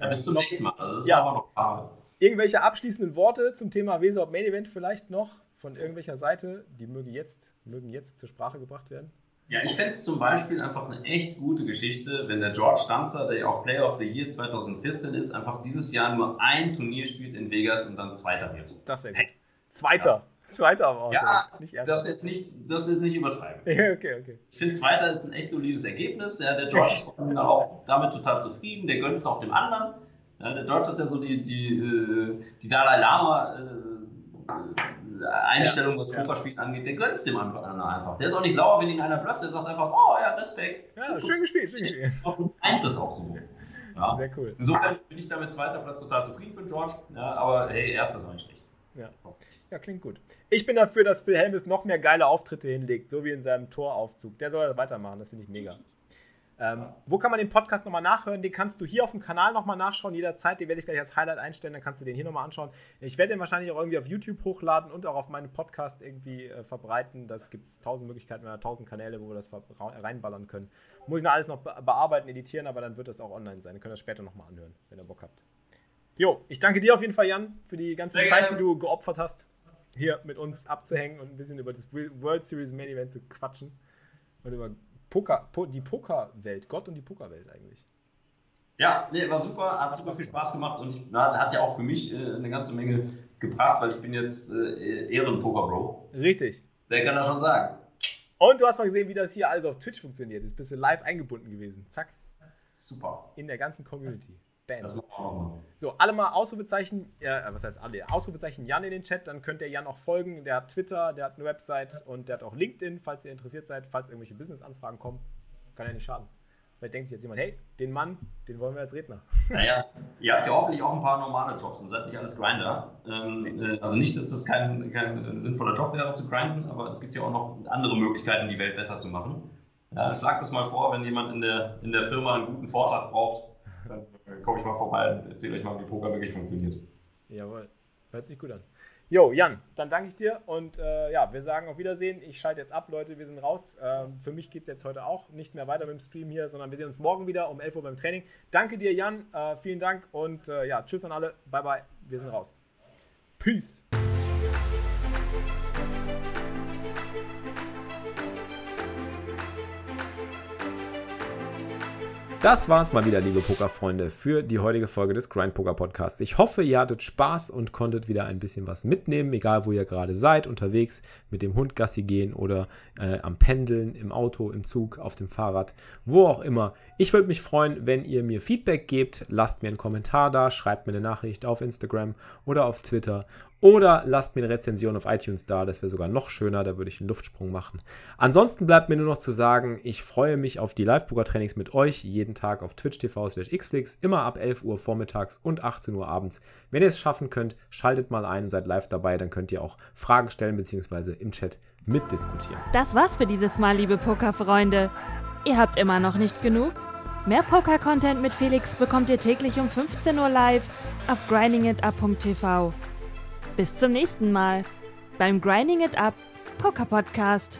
Ja, bis zum äh, nächsten Mal. Also ja. noch. Irgendwelche abschließenden Worte zum Thema Weser Main Event vielleicht noch von irgendwelcher Seite, die mögen jetzt, mögen jetzt zur Sprache gebracht werden? Ja, ich fände es zum Beispiel einfach eine echt gute Geschichte, wenn der George Stanzer, der ja auch Player of the Year 2014 ist, einfach dieses Jahr nur ein Turnier spielt in Vegas und dann Zweiter wird. Das wäre gut. Zweiter. Ja. Zweiter aber auch. Ja, nicht erster. Darfst jetzt nicht, darfst jetzt nicht übertreiben. Ja, okay, okay. Ich finde, Zweiter ist ein echt solides Ergebnis. Ja, der George ist auch damit total zufrieden. Der gönnt es auch dem anderen. Ja, der George hat ja so die, die, äh, die Dalai Lama. Äh, Einstellung, ja, was ja. Pokerspielen angeht, der gönnt es dem einfach. Der ist auch nicht sauer, wenn ihn einer blufft, der sagt einfach, oh ja, Respekt. Ja, schön gespielt, schön gespielt. Und eint das auch so. Ja. Sehr cool. Insofern bin ich damit zweiter Platz total zufrieden für George, ja, aber hey, erstes war nicht schlecht. Ja. Ja, klingt gut. Ich bin dafür, dass Phil Helmes noch mehr geile Auftritte hinlegt, so wie in seinem Toraufzug. Der soll weitermachen, das finde ich mega. Ähm, wo kann man den Podcast nochmal nachhören? Den kannst du hier auf dem Kanal nochmal nachschauen, jederzeit. Den werde ich gleich als Highlight einstellen, dann kannst du den hier nochmal anschauen. Ich werde den wahrscheinlich auch irgendwie auf YouTube hochladen und auch auf meinen Podcast irgendwie äh, verbreiten. Das gibt es tausend Möglichkeiten, tausend Kanäle, wo wir das reinballern können. Muss ich noch alles noch bearbeiten, editieren, aber dann wird das auch online sein. Ihr könnt das später nochmal anhören, wenn ihr Bock habt. Jo, ich danke dir auf jeden Fall, Jan, für die ganze Zeit, die du geopfert hast hier mit uns abzuhängen und ein bisschen über das World Series Main Event zu quatschen. Und über Poker, po, die Pokerwelt, Gott und die Pokerwelt eigentlich. Ja, nee, war super, hat super viel Spaß gemacht und na, hat ja auch für mich äh, eine ganze Menge gebracht, weil ich bin jetzt äh, Ehren-Poker-Bro. Richtig. Wer kann das schon sagen? Und du hast mal gesehen, wie das hier alles auf Twitch funktioniert. Jetzt bist du live eingebunden gewesen. Zack. Super. In der ganzen Community. Bam. Das machen wir auch mal. So, alle mal Ausrufezeichen, äh, was heißt alle? Ausrufezeichen Jan in den Chat, dann könnt ihr Jan auch folgen. Der hat Twitter, der hat eine Website und der hat auch LinkedIn, falls ihr interessiert seid, falls irgendwelche Business-Anfragen kommen. Kann ja nicht schaden. Vielleicht denkt sich jetzt jemand, hey, den Mann, den wollen wir als Redner. Naja, ihr habt ja hoffentlich auch ein paar normale Jobs und seid nicht alles Grinder. Ähm, äh, also nicht, dass das kein, kein sinnvoller Job wäre zu grinden, aber es gibt ja auch noch andere Möglichkeiten, die Welt besser zu machen. Ja, schlag das mal vor, wenn jemand in der, in der Firma einen guten Vortrag braucht, komme ich mal vorbei und erzähle euch mal, wie Poker wirklich funktioniert. Jawohl, hört sich gut an. Jo, Jan, dann danke ich dir und äh, ja, wir sagen auf Wiedersehen. Ich schalte jetzt ab, Leute, wir sind raus. Äh, für mich geht es jetzt heute auch nicht mehr weiter mit dem Stream hier, sondern wir sehen uns morgen wieder um 11 Uhr beim Training. Danke dir, Jan, äh, vielen Dank und äh, ja, tschüss an alle, bye bye, wir sind raus. Peace. Das war's mal wieder, liebe Pokerfreunde, für die heutige Folge des Grind Poker Podcasts. Ich hoffe, ihr hattet Spaß und konntet wieder ein bisschen was mitnehmen, egal wo ihr gerade seid, unterwegs mit dem Hund Gassi gehen oder äh, am Pendeln, im Auto, im Zug, auf dem Fahrrad, wo auch immer. Ich würde mich freuen, wenn ihr mir Feedback gebt. Lasst mir einen Kommentar da, schreibt mir eine Nachricht auf Instagram oder auf Twitter oder lasst mir eine Rezension auf iTunes da, das wäre sogar noch schöner, da würde ich einen Luftsprung machen. Ansonsten bleibt mir nur noch zu sagen, ich freue mich auf die Live-Poker-Trainings mit euch, jeden Tag auf Twitch TV slash xflix, immer ab 11 Uhr vormittags und 18 Uhr abends. Wenn ihr es schaffen könnt, schaltet mal ein und seid live dabei, dann könnt ihr auch Fragen stellen bzw. im Chat mitdiskutieren. Das war's für dieses Mal, liebe Pokerfreunde. Ihr habt immer noch nicht genug? Mehr Poker-Content mit Felix bekommt ihr täglich um 15 Uhr live auf grindingitup.tv. Bis zum nächsten Mal beim Grinding It Up Poker Podcast.